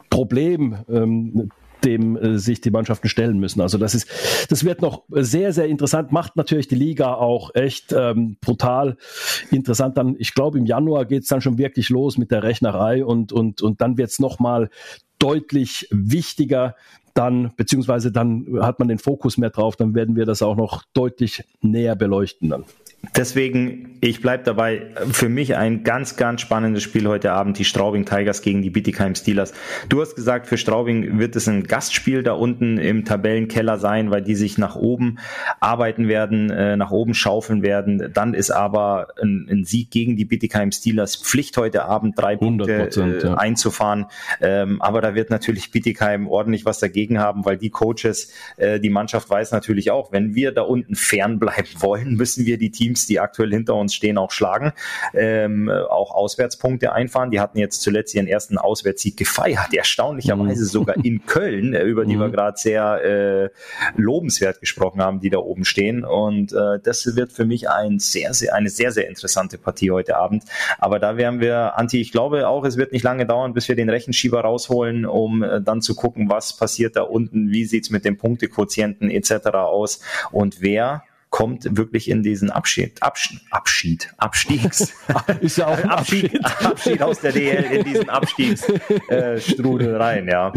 D: Problem, ähm, dem äh, sich die Mannschaften stellen müssen. Also das ist, das wird noch sehr, sehr interessant. Macht natürlich die Liga auch echt ähm, brutal interessant. Dann, ich glaube, im Januar geht's dann schon wirklich los mit der Rechnerei und und und dann wird's noch mal deutlich wichtiger, dann, beziehungsweise dann hat man den Fokus mehr drauf, dann werden wir das auch noch deutlich näher beleuchten dann.
C: Deswegen, ich bleib dabei, für mich ein ganz, ganz spannendes Spiel heute Abend, die Straubing Tigers gegen die Bietigheim Steelers. Du hast gesagt, für Straubing wird es ein Gastspiel da unten im Tabellenkeller sein, weil die sich nach oben arbeiten werden, äh, nach oben schaufeln werden. Dann ist aber ein, ein Sieg gegen die Bietigheim Steelers Pflicht heute Abend, drei Punkte äh, ja. einzufahren. Ähm, aber da wird natürlich Bietigheim ordentlich was dagegen haben, weil die Coaches, äh, die Mannschaft weiß natürlich auch, wenn wir da unten fernbleiben wollen, müssen wir die Teams Teams, die aktuell hinter uns stehen, auch schlagen, ähm, auch Auswärtspunkte einfahren. Die hatten jetzt zuletzt ihren ersten Auswärtssieg gefeiert, erstaunlicherweise mhm. sogar in Köln, äh, über die mhm. wir gerade sehr äh, lobenswert gesprochen haben, die da oben stehen. Und äh, das wird für mich ein sehr, sehr, eine sehr, sehr interessante Partie heute Abend. Aber da werden wir, Anti, ich glaube auch, es wird nicht lange dauern, bis wir den Rechenschieber rausholen, um äh, dann zu gucken, was passiert da unten, wie sieht's mit dem Punktequotienten etc. aus und wer kommt wirklich in diesen Abschied, Abschied, Abschied, Abstiegs,
D: ist ja auch
C: Abschied, Abschied aus der DL in diesen Abstiegsstrudel äh, rein, ja.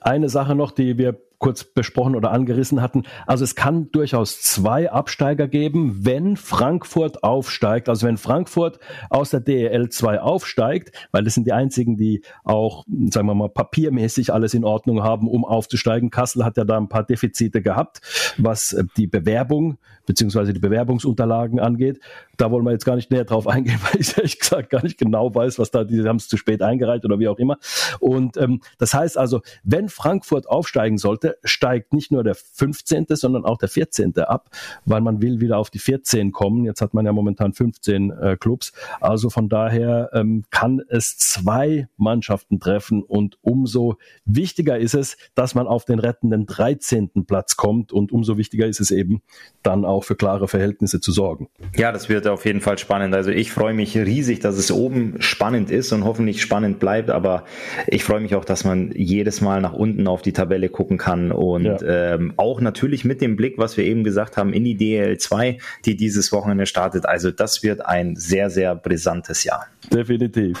D: Eine Sache noch, die wir kurz besprochen oder angerissen hatten. Also es kann durchaus zwei Absteiger geben, wenn Frankfurt aufsteigt. Also wenn Frankfurt aus der DEL 2 aufsteigt, weil das sind die einzigen, die auch, sagen wir mal, papiermäßig alles in Ordnung haben, um aufzusteigen. Kassel hat ja da ein paar Defizite gehabt, was die Bewerbung beziehungsweise die Bewerbungsunterlagen angeht. Da wollen wir jetzt gar nicht näher drauf eingehen, weil ich ehrlich gesagt gar nicht genau weiß, was da, die haben es zu spät eingereicht oder wie auch immer. Und ähm, das heißt also, wenn Frankfurt aufsteigen sollte, steigt nicht nur der 15., sondern auch der 14. ab, weil man will wieder auf die 14 kommen. Jetzt hat man ja momentan 15 äh, Clubs. Also von daher ähm, kann es zwei Mannschaften treffen und umso wichtiger ist es, dass man auf den rettenden 13. Platz kommt und umso wichtiger ist es eben, dann auch für klare Verhältnisse zu sorgen.
C: Ja, das wird auf jeden Fall spannend. Also ich freue mich riesig, dass es oben spannend ist und hoffentlich spannend bleibt, aber ich freue mich auch, dass man jedes Mal nach unten auf die Tabelle gucken kann und ja. ähm, auch natürlich mit dem Blick, was wir eben gesagt haben, in die DL2, die dieses Wochenende startet. Also das wird ein sehr, sehr brisantes Jahr.
D: Definitiv.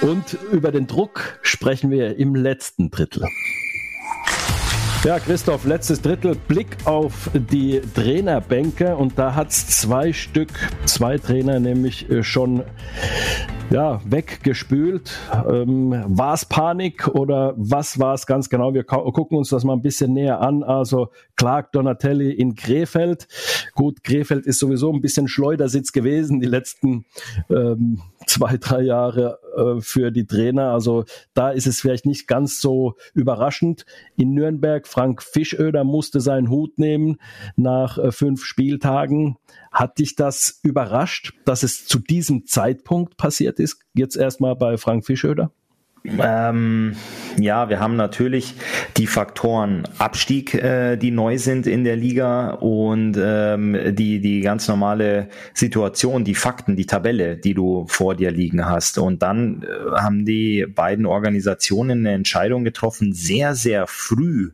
D: Und über den Druck sprechen wir im letzten Drittel. Ja, Christoph, letztes Drittel, Blick auf die Trainerbänke und da hat es zwei Stück, zwei Trainer nämlich äh, schon ja, weggespült. Ähm, war es Panik oder was war es ganz genau? Wir gucken uns das mal ein bisschen näher an. Also Clark Donatelli in Krefeld. Gut, Krefeld ist sowieso ein bisschen Schleudersitz gewesen die letzten ähm, zwei, drei Jahre äh, für die Trainer. Also da ist es vielleicht nicht ganz so überraschend. In Nürnberg, Frank Fischöder musste seinen Hut nehmen nach äh, fünf Spieltagen. Hat dich das überrascht, dass es zu diesem Zeitpunkt passiert ist? Jetzt erstmal bei Frank Fischöder?
C: Ähm, ja, wir haben natürlich die Faktoren Abstieg, äh, die neu sind in der Liga und ähm, die, die ganz normale Situation, die Fakten, die Tabelle, die du vor dir liegen hast. Und dann äh, haben die beiden Organisationen eine Entscheidung getroffen, sehr, sehr früh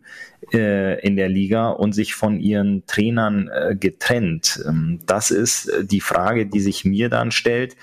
C: äh, in der Liga und sich von ihren Trainern äh, getrennt. Ähm, das ist äh, die Frage, die sich mir dann stellt.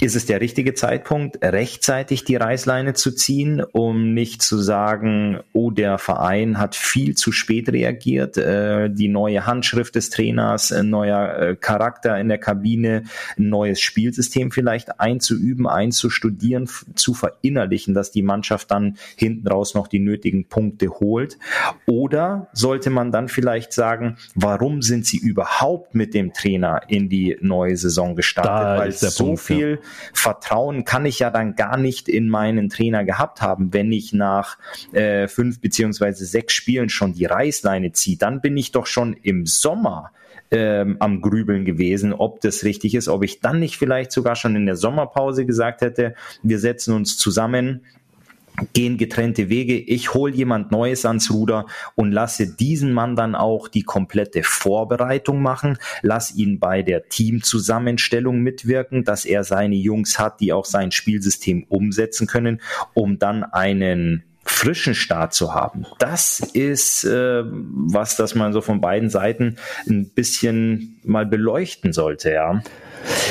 C: Ist es der richtige Zeitpunkt, rechtzeitig die Reißleine zu ziehen, um nicht zu sagen, oh, der Verein hat viel zu spät reagiert, äh, die neue Handschrift des Trainers, ein neuer äh, Charakter in der Kabine, ein neues Spielsystem vielleicht einzuüben, einzustudieren, zu verinnerlichen, dass die Mannschaft dann hinten raus noch die nötigen Punkte holt. Oder sollte man dann vielleicht sagen, warum sind sie überhaupt mit dem Trainer in die neue Saison gestartet? Da Weil so Punkt, viel ja. Vertrauen kann ich ja dann gar nicht in meinen Trainer gehabt haben, wenn ich nach äh, fünf beziehungsweise sechs Spielen schon die Reißleine ziehe. Dann bin ich doch schon im Sommer ähm, am Grübeln gewesen, ob das richtig ist, ob ich dann nicht vielleicht sogar schon in der Sommerpause gesagt hätte, wir setzen uns zusammen gehen getrennte Wege. Ich hole jemand Neues ans Ruder und lasse diesen Mann dann auch die komplette Vorbereitung machen, lass ihn bei der Teamzusammenstellung mitwirken, dass er seine Jungs hat, die auch sein Spielsystem umsetzen können, um dann einen frischen Start zu haben. Das ist äh, was, das man so von beiden Seiten ein bisschen mal beleuchten sollte, ja.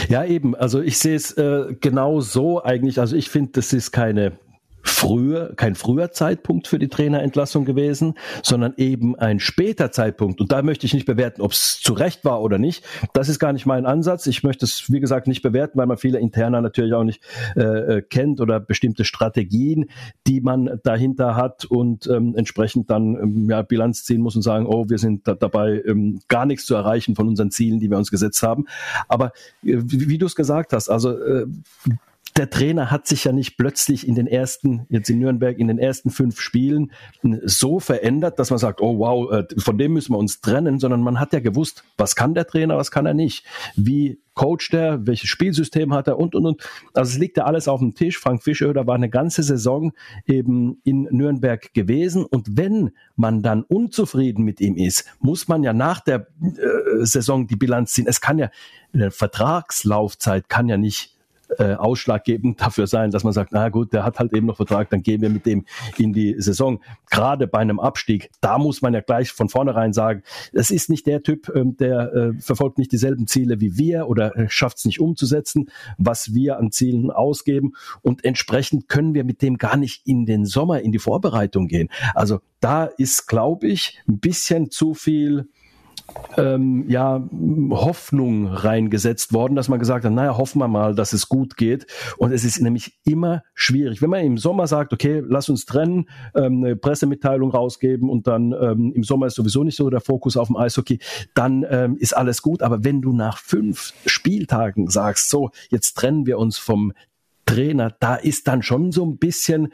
D: Ja, eben. Also ich sehe es äh, genau so eigentlich. Also ich finde, das ist keine früher, kein früher Zeitpunkt für die Trainerentlassung gewesen, sondern eben ein später Zeitpunkt. Und da möchte ich nicht bewerten, ob es zu Recht war oder nicht. Das ist gar nicht mein Ansatz. Ich möchte es, wie gesagt, nicht bewerten, weil man viele Interner natürlich auch nicht äh, äh, kennt oder bestimmte Strategien, die man dahinter hat und ähm, entsprechend dann ähm, ja, Bilanz ziehen muss und sagen, oh, wir sind da dabei, ähm, gar nichts zu erreichen von unseren Zielen, die wir uns gesetzt haben. Aber äh, wie, wie du es gesagt hast, also äh, der Trainer hat sich ja nicht plötzlich in den ersten, jetzt in Nürnberg, in den ersten fünf Spielen so verändert, dass man sagt, oh wow, äh, von dem müssen wir uns trennen, sondern man hat ja gewusst, was kann der Trainer, was kann er nicht, wie coacht er, welches Spielsystem hat er und, und, und. Also es liegt ja alles auf dem Tisch. Frank Fischöder war eine ganze Saison eben in Nürnberg gewesen und wenn man dann unzufrieden mit ihm ist, muss man ja nach der äh, Saison die Bilanz ziehen. Es kann ja, eine Vertragslaufzeit kann ja nicht äh, ausschlaggebend dafür sein, dass man sagt, na gut, der hat halt eben noch Vertrag, dann gehen wir mit dem in die Saison. Gerade bei einem Abstieg, da muss man ja gleich von vornherein sagen, es ist nicht der Typ, ähm, der äh, verfolgt nicht dieselben Ziele wie wir oder äh, schafft es nicht umzusetzen, was wir an Zielen ausgeben. Und entsprechend können wir mit dem gar nicht in den Sommer, in die Vorbereitung gehen. Also da ist, glaube ich, ein bisschen zu viel ähm, ja, Hoffnung reingesetzt worden, dass man gesagt hat, naja, hoffen wir mal, dass es gut geht. Und es ist nämlich immer schwierig. Wenn man im Sommer sagt, okay, lass uns trennen, ähm, eine Pressemitteilung rausgeben und dann ähm, im Sommer ist sowieso nicht so der Fokus auf dem Eishockey, dann ähm, ist alles gut. Aber wenn du nach fünf Spieltagen sagst, so, jetzt trennen wir uns vom Trainer, da ist dann schon so ein bisschen,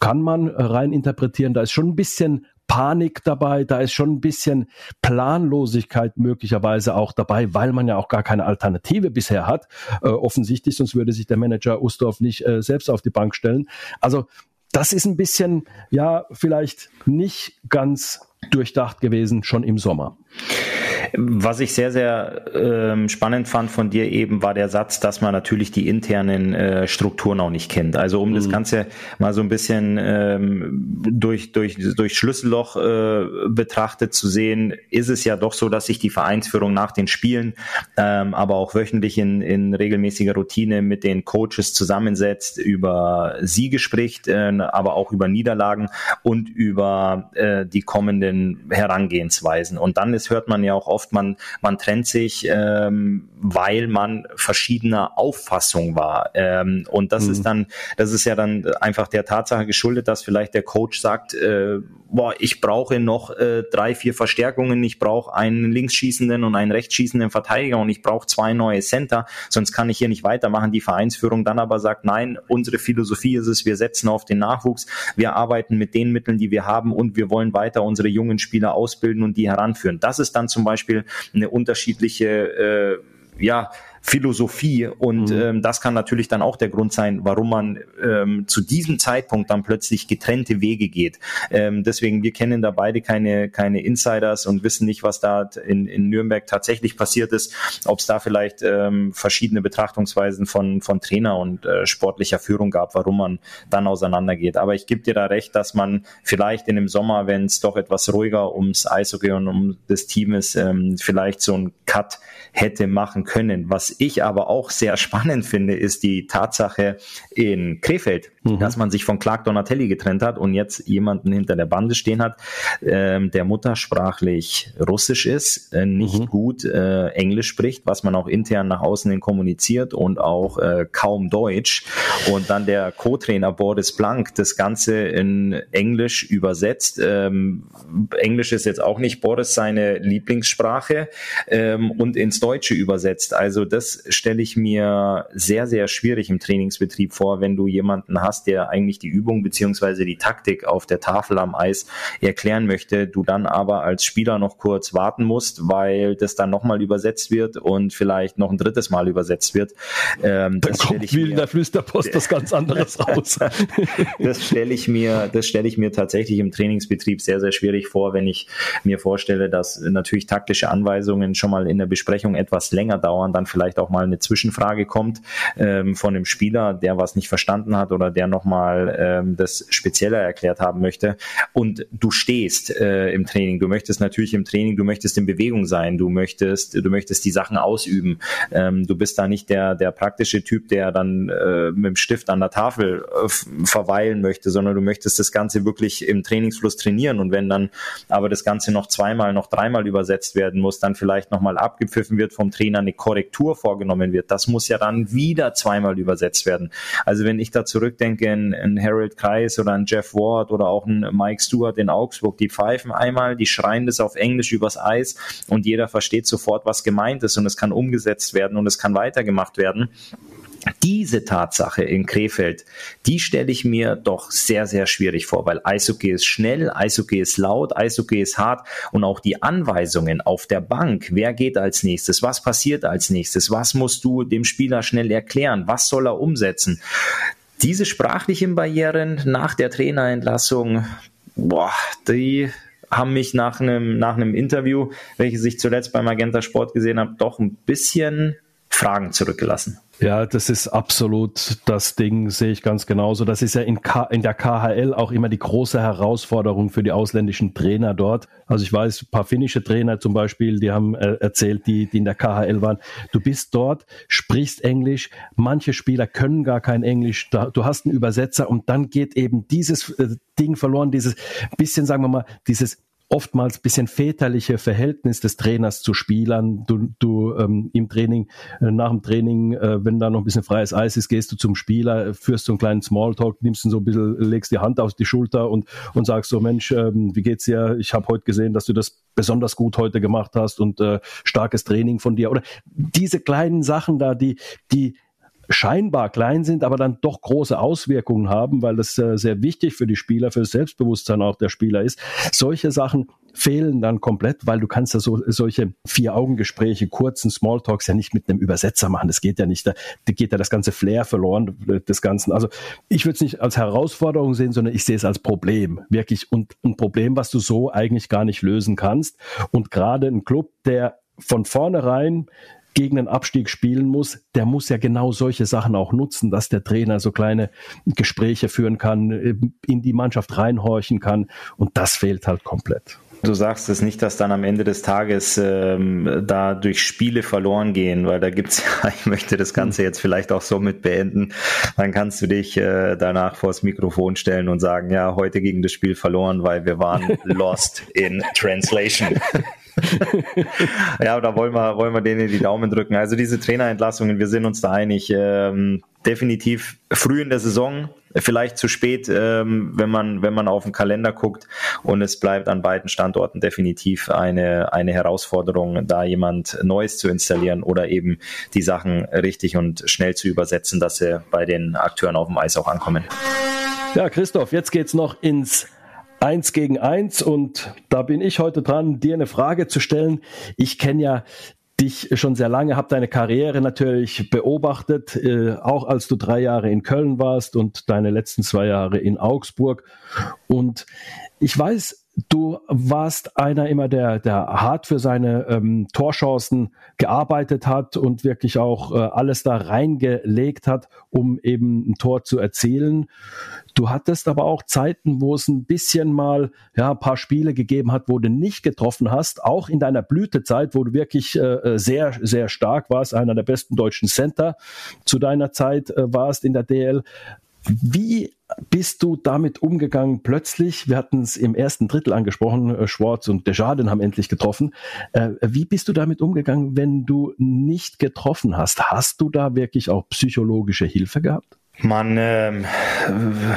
D: kann man rein interpretieren, da ist schon ein bisschen Panik dabei, da ist schon ein bisschen Planlosigkeit möglicherweise auch dabei, weil man ja auch gar keine Alternative bisher hat. Äh, offensichtlich, sonst würde sich der Manager Ustorf nicht äh, selbst auf die Bank stellen. Also das ist ein bisschen, ja, vielleicht nicht ganz durchdacht gewesen schon im Sommer.
C: Was ich sehr, sehr ähm, spannend fand von dir eben, war der Satz, dass man natürlich die internen äh, Strukturen auch nicht kennt. Also um mhm. das Ganze mal so ein bisschen ähm, durch, durch, durch Schlüsselloch äh, betrachtet zu sehen, ist es ja doch so, dass sich die Vereinsführung nach den Spielen, ähm, aber auch wöchentlich in, in regelmäßiger Routine mit den Coaches zusammensetzt, über Siege spricht, äh, aber auch über Niederlagen und über äh, die kommenden Herangehensweisen. Und dann ist, hört man ja auch oft, man, man trennt sich, ähm, weil man verschiedener Auffassung war. Ähm, und das mhm. ist dann, das ist ja dann einfach der Tatsache geschuldet, dass vielleicht der Coach sagt, äh, boah, ich brauche noch äh, drei, vier Verstärkungen, ich brauche einen linksschießenden und einen rechtsschießenden Verteidiger und ich brauche zwei neue Center, sonst kann ich hier nicht weitermachen. Die Vereinsführung dann aber sagt, nein, unsere Philosophie ist es, wir setzen auf den Nachwuchs, wir arbeiten mit den Mitteln, die wir haben und wir wollen weiter unsere jungen Spieler ausbilden und die heranführen. Das ist dann zum Beispiel eine unterschiedliche äh, ja, Philosophie und mhm. ähm, das kann natürlich dann auch der Grund sein, warum man ähm, zu diesem Zeitpunkt dann plötzlich getrennte Wege geht. Ähm, deswegen, wir kennen da beide keine, keine Insiders und wissen nicht, was da in, in Nürnberg tatsächlich passiert ist, ob es da vielleicht ähm, verschiedene Betrachtungsweisen von, von Trainer und äh, sportlicher Führung gab, warum man dann auseinandergeht. Aber ich gebe dir da recht, dass man vielleicht in dem Sommer, wenn es doch etwas ruhiger ums Eishockey und um das Team ist, ähm, vielleicht so ein Cut hätte machen können. Was ich aber auch sehr spannend finde, ist die Tatsache in Krefeld, mhm. dass man sich von Clark Donatelli getrennt hat und jetzt jemanden hinter der Bande stehen hat, ähm, der muttersprachlich Russisch ist, äh, nicht mhm. gut äh, Englisch spricht, was man auch intern nach außen hin kommuniziert und auch äh, kaum Deutsch. Und dann der Co-Trainer Boris Blank das Ganze in Englisch übersetzt. Ähm, Englisch ist jetzt auch nicht Boris seine Lieblingssprache ähm, und ins Deutsche übersetzt. Also das stelle ich mir sehr, sehr schwierig im Trainingsbetrieb vor, wenn du jemanden hast, der eigentlich die Übung beziehungsweise die Taktik auf der Tafel am Eis erklären möchte, du dann aber als Spieler noch kurz warten musst, weil das dann nochmal übersetzt wird und vielleicht noch ein drittes Mal übersetzt wird.
D: Ähm, dann kommt wie in der Flüsterpost was ganz anderes raus.
C: das stelle ich mir, das stelle ich mir tatsächlich im Trainingsbetrieb sehr, sehr schwierig vor, wenn ich mir vorstelle, dass natürlich taktische Anweisungen schon mal in der Besprechung etwas länger dauern, dann vielleicht auch mal eine Zwischenfrage kommt ähm, von dem Spieler, der was nicht verstanden hat oder der nochmal ähm, das spezieller erklärt haben möchte. Und du stehst äh, im Training. Du möchtest natürlich im Training, du möchtest in Bewegung sein, du möchtest, du möchtest die Sachen ausüben. Ähm, du bist da nicht der, der praktische Typ, der dann äh, mit dem Stift an der Tafel äh, verweilen möchte, sondern du möchtest das Ganze wirklich im Trainingsfluss trainieren. Und wenn dann aber das Ganze noch zweimal, noch dreimal übersetzt werden muss, dann vielleicht nochmal abgepfiffen wird vom Trainer, eine Korrektur vorgenommen wird, das muss ja dann wieder zweimal übersetzt werden. Also wenn ich da zurückdenke in, in Harold Kreis oder an Jeff Ward oder auch ein Mike Stewart in Augsburg, die pfeifen einmal, die schreien das auf Englisch übers Eis und jeder versteht sofort, was gemeint ist und es kann umgesetzt werden und es kann weitergemacht werden. Diese Tatsache in Krefeld, die stelle ich mir doch sehr, sehr schwierig vor, weil Eishockey ist schnell, Eishockey ist laut, Eishockey ist hart und auch die Anweisungen auf der Bank, wer geht als nächstes, was passiert als nächstes, was musst du dem Spieler schnell erklären, was soll er umsetzen. Diese sprachlichen Barrieren nach der Trainerentlassung, boah, die haben mich nach einem, nach einem Interview, welches ich zuletzt beim Magenta Sport gesehen habe, doch ein bisschen Fragen zurückgelassen.
D: Ja, das ist absolut das Ding, sehe ich ganz genauso. Das ist ja in, K in der KHL auch immer die große Herausforderung für die ausländischen Trainer dort. Also ich weiß, ein paar finnische Trainer zum Beispiel, die haben äh, erzählt, die, die in der KHL waren. Du bist dort, sprichst Englisch, manche Spieler können gar kein Englisch, du hast einen Übersetzer und dann geht eben dieses äh, Ding verloren, dieses bisschen, sagen wir mal, dieses oftmals bisschen väterliche Verhältnis des Trainers zu Spielern. Du, du ähm, im Training, äh, nach dem Training, äh, wenn da noch ein bisschen freies Eis ist, gehst du zum Spieler, führst so einen kleinen Smalltalk, nimmst ihn so ein bisschen, legst die Hand auf die Schulter und, und sagst so, Mensch, ähm, wie geht's dir? Ich habe heute gesehen, dass du das besonders gut heute gemacht hast und äh, starkes Training von dir. Oder diese kleinen Sachen da, die, die scheinbar klein sind, aber dann doch große Auswirkungen haben, weil das äh, sehr wichtig für die Spieler, für das Selbstbewusstsein auch der Spieler ist. Solche Sachen fehlen dann komplett, weil du kannst ja so, solche Vier-Augen-Gespräche, kurzen Smalltalks ja nicht mit einem Übersetzer machen. Das geht ja nicht. Da, geht ja das ganze Flair verloren äh, des Ganzen. Also ich würde es nicht als Herausforderung sehen, sondern ich sehe es als Problem. Wirklich. Und ein Problem, was du so eigentlich gar nicht lösen kannst. Und gerade ein Club, der von vornherein gegen den Abstieg spielen muss, der muss ja genau solche Sachen auch nutzen, dass der Trainer so kleine Gespräche führen kann, äh, in die Mannschaft reinhorchen kann. Und das fehlt halt komplett.
C: Du sagst es nicht, dass dann am Ende des Tages ähm, da durch Spiele verloren gehen, weil da gibt's ja, ich möchte das Ganze jetzt vielleicht auch so mit beenden, dann kannst du dich äh, danach vors Mikrofon stellen und sagen, ja, heute gegen das Spiel verloren, weil wir waren lost in translation. ja, da wollen wir, wollen wir denen die Daumen drücken. Also diese Trainerentlassungen, wir sind uns da einig. Ähm, definitiv früh in der Saison, vielleicht zu spät, ähm, wenn man wenn man auf den Kalender guckt. Und es bleibt an beiden Standorten definitiv eine eine Herausforderung, da jemand Neues zu installieren oder eben die Sachen richtig und schnell zu übersetzen, dass sie bei den Akteuren auf dem Eis auch ankommen.
D: Ja, Christoph, jetzt geht's noch ins eins gegen eins und da bin ich heute dran, dir eine Frage zu stellen. Ich kenne ja dich schon sehr lange, habe deine Karriere natürlich beobachtet, äh, auch als du drei Jahre in Köln warst und deine letzten zwei Jahre in Augsburg. Und ich weiß, Du warst einer immer, der, der hart für seine ähm, Torchancen gearbeitet hat und wirklich auch äh, alles da reingelegt hat, um eben ein Tor zu erzielen. Du hattest aber auch Zeiten, wo es ein bisschen mal ja, ein paar Spiele gegeben hat, wo du nicht getroffen hast, auch in deiner Blütezeit, wo du wirklich äh, äh sehr, sehr stark warst, einer der besten deutschen Center zu deiner Zeit äh, warst in der DL. Wie bist du damit umgegangen plötzlich? Wir hatten es im ersten Drittel angesprochen, äh, Schwarz und Desjardins haben endlich getroffen. Äh, wie bist du damit umgegangen, wenn du nicht getroffen hast? Hast du da wirklich auch psychologische Hilfe gehabt?
C: Man ähm,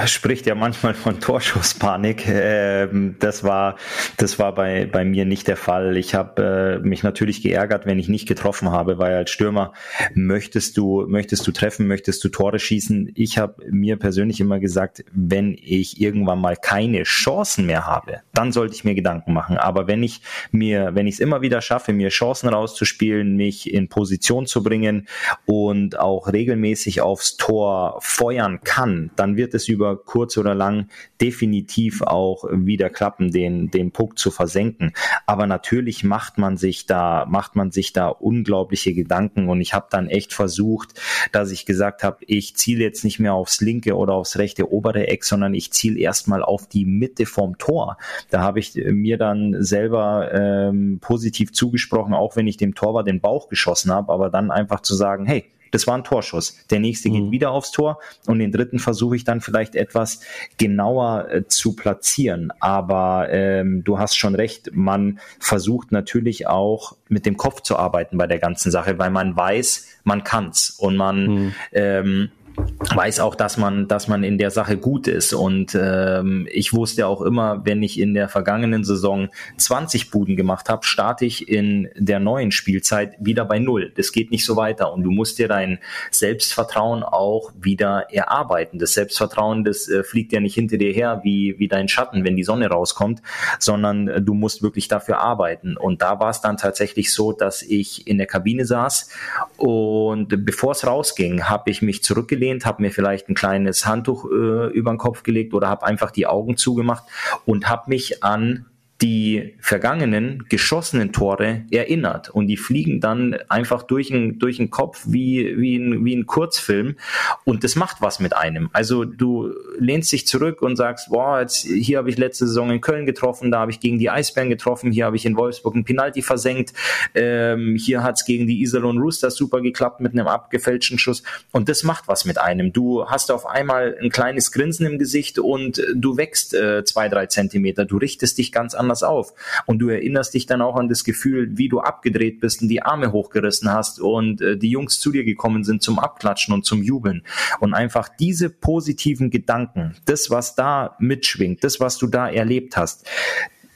C: spricht ja manchmal von Torschusspanik. Ähm, das war, das war bei, bei mir nicht der Fall. Ich habe äh, mich natürlich geärgert, wenn ich nicht getroffen habe, weil als Stürmer möchtest du, möchtest du treffen, möchtest du Tore schießen. Ich habe mir persönlich immer gesagt, wenn ich irgendwann mal keine Chancen mehr habe, dann sollte ich mir Gedanken machen. Aber wenn ich mir, wenn ich es immer wieder schaffe, mir Chancen rauszuspielen, mich in Position zu bringen und auch regelmäßig aufs Tor feuern kann, dann wird es über kurz oder lang definitiv auch wieder klappen, den, den Puck zu versenken. Aber natürlich macht man sich da, macht man sich da unglaubliche Gedanken und ich habe dann echt versucht, dass ich gesagt habe, ich ziele jetzt nicht mehr aufs linke oder aufs rechte obere Eck, sondern ich ziele erstmal auf die Mitte vom Tor. Da habe ich mir dann selber ähm, positiv zugesprochen, auch wenn ich dem Torwart den Bauch geschossen habe, aber dann einfach zu sagen, hey, das war ein Torschuss. Der nächste mhm. geht wieder aufs Tor und den dritten versuche ich dann vielleicht etwas genauer äh, zu platzieren. Aber ähm, du hast schon recht, man versucht natürlich auch mit dem Kopf zu arbeiten bei der ganzen Sache, weil man weiß, man kann's und man mhm. ähm, weiß auch, dass man, dass man in der Sache gut ist. Und ähm, ich wusste auch immer, wenn ich in der vergangenen Saison 20 Buden gemacht habe, starte ich in der neuen Spielzeit wieder bei Null. Das geht nicht so weiter. Und du musst dir dein Selbstvertrauen auch wieder erarbeiten. Das Selbstvertrauen, das äh, fliegt ja nicht hinter dir her wie, wie dein Schatten, wenn die Sonne rauskommt, sondern äh, du musst wirklich dafür arbeiten. Und da war es dann tatsächlich so, dass ich in der Kabine saß und bevor es rausging, habe ich mich zurückgelegt zurückgelehnt, habe mir vielleicht ein kleines Handtuch äh, über den Kopf gelegt oder habe einfach die Augen zugemacht und habe mich an die vergangenen geschossenen Tore erinnert und die fliegen dann einfach durch den, durch den Kopf wie, wie, ein, wie ein Kurzfilm und das macht was mit einem. Also du lehnst dich zurück und sagst, boah, jetzt, hier habe ich letzte Saison in Köln getroffen, da habe ich gegen die Eisbären getroffen, hier habe ich in Wolfsburg einen Penalty versenkt, ähm, hier hat es gegen die Iserlohn Roosters super geklappt mit einem abgefälschten Schuss und das macht was mit einem. Du hast auf einmal ein kleines Grinsen im Gesicht und du wächst äh, zwei, drei Zentimeter, du richtest dich ganz anders auf. Und du erinnerst dich dann auch an das Gefühl, wie du abgedreht bist und die Arme hochgerissen hast und äh, die Jungs zu dir gekommen sind zum Abklatschen und zum Jubeln. Und einfach diese positiven Gedanken, das, was da mitschwingt, das, was du da erlebt hast,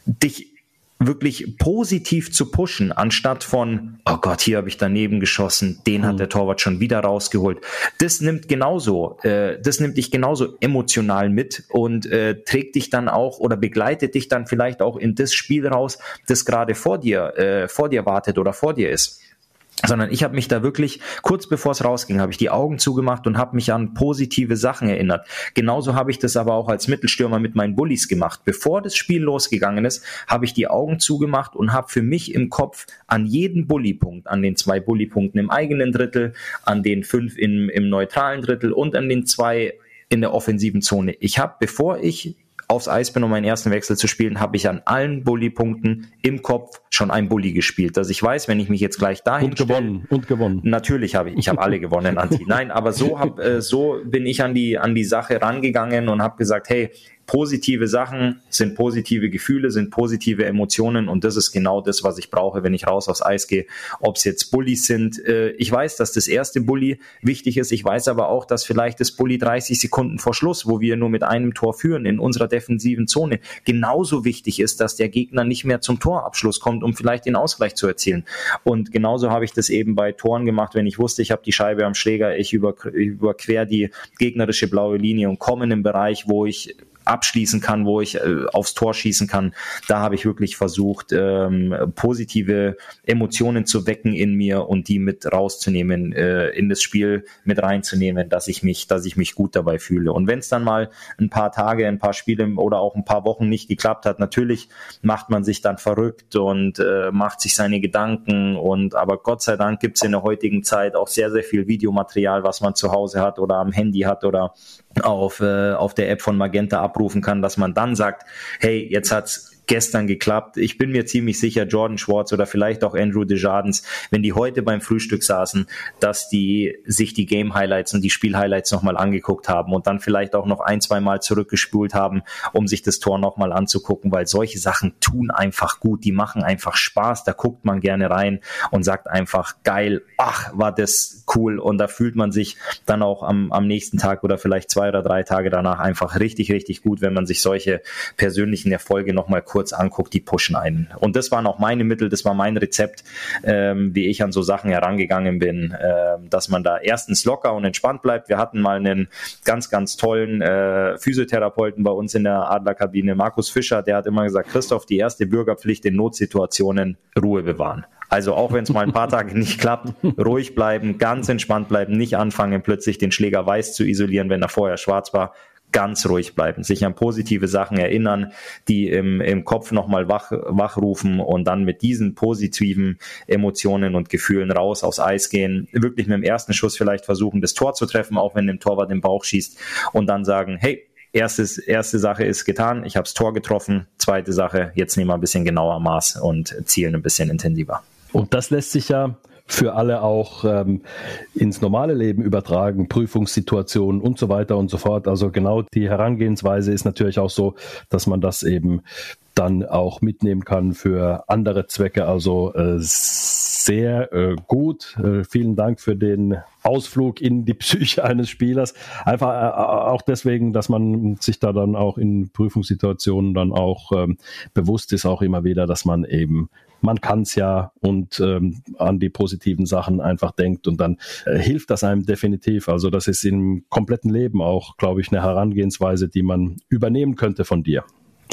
C: dich wirklich positiv zu pushen, anstatt von, oh Gott, hier habe ich daneben geschossen, den hat mhm. der Torwart schon wieder rausgeholt. Das nimmt genauso, äh, das nimmt dich genauso emotional mit und äh, trägt dich dann auch oder begleitet dich dann vielleicht auch in das Spiel raus, das gerade vor dir, äh, vor dir wartet oder vor dir ist sondern ich habe mich da wirklich kurz bevor es rausging, habe ich die Augen zugemacht und habe mich an positive Sachen erinnert. Genauso habe ich das aber auch als Mittelstürmer mit meinen Bullies gemacht. Bevor das Spiel losgegangen ist, habe ich die Augen zugemacht und habe für mich im Kopf an jeden Bullypunkt, an den zwei Bullypunkten im eigenen Drittel, an den fünf im, im neutralen Drittel und an den zwei in der offensiven Zone. Ich habe, bevor ich aufs Eis bin, um meinen ersten Wechsel zu spielen, habe ich an allen Bully-Punkten im Kopf schon ein Bully gespielt. Dass ich weiß, wenn ich mich jetzt gleich dahin
D: und gewonnen
C: stelle,
D: und gewonnen.
C: Natürlich habe ich, ich habe alle gewonnen, Anti. Nein, aber so hab, äh, so bin ich an die an die Sache rangegangen und habe gesagt, hey, positive Sachen sind positive Gefühle, sind positive Emotionen und das ist genau das, was ich brauche, wenn ich raus aufs Eis gehe. Ob es jetzt Bullies sind, äh, ich weiß, dass das erste Bully wichtig ist. Ich weiß aber auch, dass vielleicht das Bully 30 Sekunden vor Schluss, wo wir nur mit einem Tor führen in unserer defensiven Zone, genauso wichtig ist, dass der Gegner nicht mehr zum Torabschluss kommt, um vielleicht den Ausgleich zu erzielen. Und genauso habe ich das eben bei Toren gemacht, wenn ich wusste, ich habe die Scheibe am Schläger, ich überquer die gegnerische blaue Linie und komme in einen Bereich, wo ich abschließen kann, wo ich äh, aufs Tor schießen kann. Da habe ich wirklich versucht, ähm, positive Emotionen zu wecken in mir und die mit rauszunehmen, äh, in das Spiel mit reinzunehmen, dass ich mich, dass ich mich gut dabei fühle. Und wenn es dann mal ein paar Tage, ein paar Spiele oder auch ein paar Wochen nicht geklappt hat, natürlich macht man sich dann verrückt und äh, macht sich seine Gedanken und aber Gott sei Dank gibt es in der heutigen Zeit auch sehr, sehr viel Videomaterial, was man zu Hause hat oder am Handy hat oder auf, äh, auf der App von Magenta abrufen kann, dass man dann sagt, hey, jetzt hat's gestern geklappt. Ich bin mir ziemlich sicher, Jordan Schwartz oder vielleicht auch Andrew Desjardins, wenn die heute beim Frühstück saßen, dass die sich die Game Highlights und die Spiel Highlights nochmal angeguckt haben und dann vielleicht auch noch ein, zwei Mal zurückgespult haben, um sich das Tor nochmal anzugucken, weil solche Sachen tun einfach gut, die machen einfach Spaß, da guckt man gerne rein und sagt einfach geil, ach, war das cool. Und da fühlt man sich dann auch am, am nächsten Tag oder vielleicht zwei oder drei Tage danach einfach richtig, richtig gut, wenn man sich solche persönlichen Erfolge nochmal kurz kurz anguckt, die pushen einen. Und das waren auch meine Mittel, das war mein Rezept, ähm, wie ich an so Sachen herangegangen bin, äh, dass man da erstens locker und entspannt bleibt. Wir hatten mal einen ganz, ganz tollen äh, Physiotherapeuten bei uns in der Adlerkabine, Markus Fischer, der hat immer gesagt, Christoph, die erste Bürgerpflicht in Notsituationen, Ruhe bewahren. Also auch wenn es mal ein paar Tage nicht klappt, ruhig bleiben, ganz entspannt bleiben, nicht anfangen, plötzlich den Schläger weiß zu isolieren, wenn er vorher schwarz war ganz ruhig bleiben, sich an positive Sachen erinnern, die im, im Kopf nochmal wach, wachrufen und dann mit diesen positiven Emotionen und Gefühlen raus aufs Eis gehen, wirklich mit dem ersten Schuss vielleicht versuchen, das Tor zu treffen, auch wenn dem Torwart den Bauch schießt und dann sagen, hey, erstes, erste Sache ist getan, ich habe das Tor getroffen, zweite Sache, jetzt nehmen wir ein bisschen genauer Maß und zielen ein bisschen intensiver.
D: Und das lässt sich ja für alle auch ähm, ins normale Leben übertragen, Prüfungssituationen und so weiter und so fort. Also genau die Herangehensweise ist natürlich auch so, dass man das eben dann auch mitnehmen kann für andere Zwecke. Also äh, sehr äh, gut. Äh, vielen Dank für den Ausflug in die Psyche eines Spielers. Einfach äh, auch deswegen, dass man sich da dann auch in Prüfungssituationen dann auch ähm, bewusst ist, auch immer wieder, dass man eben man kann es ja und ähm, an die positiven Sachen einfach denkt und dann äh, hilft das einem definitiv. Also das ist im kompletten Leben auch, glaube ich, eine Herangehensweise, die man übernehmen könnte von dir.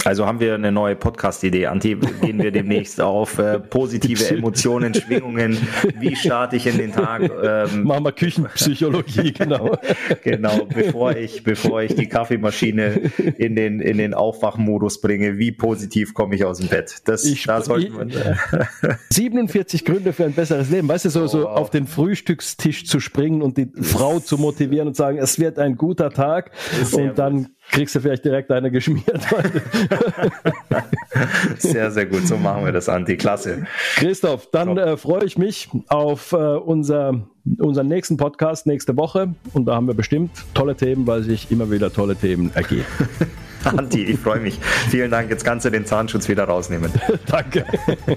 C: Also haben wir eine neue Podcast-Idee. Anti, gehen wir demnächst auf äh, positive Emotionen, Schwingungen. Wie starte ich in den Tag?
D: Ähm, Machen wir Küchenpsychologie, genau.
C: genau, bevor ich, bevor ich die Kaffeemaschine in den, in den Aufwachmodus bringe, wie positiv komme ich aus dem Bett?
D: Das, ich, da sollte man. 47 Gründe für ein besseres Leben. Weißt du, so, so oh, wow. auf den Frühstückstisch zu springen und die Frau zu motivieren und sagen, es wird ein guter Tag. Und dann kriegst du vielleicht direkt eine geschmiert.
C: sehr, sehr gut. So machen wir das, Anti. Klasse.
D: Christoph, dann äh, freue ich mich auf äh, unser, unseren nächsten Podcast nächste Woche. Und da haben wir bestimmt tolle Themen, weil sich immer wieder tolle Themen ergeben.
C: Andi, ich freue mich. Vielen Dank. Jetzt kannst du den Zahnschutz wieder rausnehmen.
D: Danke.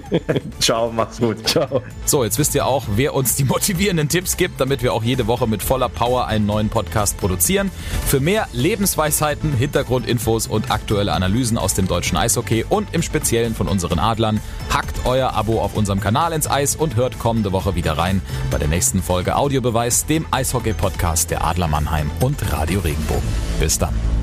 C: Ciao, mach's gut. Ciao.
B: So, jetzt wisst ihr auch, wer uns die motivierenden Tipps gibt, damit wir auch jede Woche mit voller Power einen neuen Podcast produzieren. Für mehr Lebensweisheiten, Hintergrundinfos und aktuelle Analysen aus dem deutschen Eishockey und im Speziellen von unseren Adlern, hackt euer Abo auf unserem Kanal ins Eis und hört kommende Woche wieder rein bei der nächsten Folge Audiobeweis, dem Eishockey-Podcast der Adler Mannheim und Radio Regenbogen. Bis dann.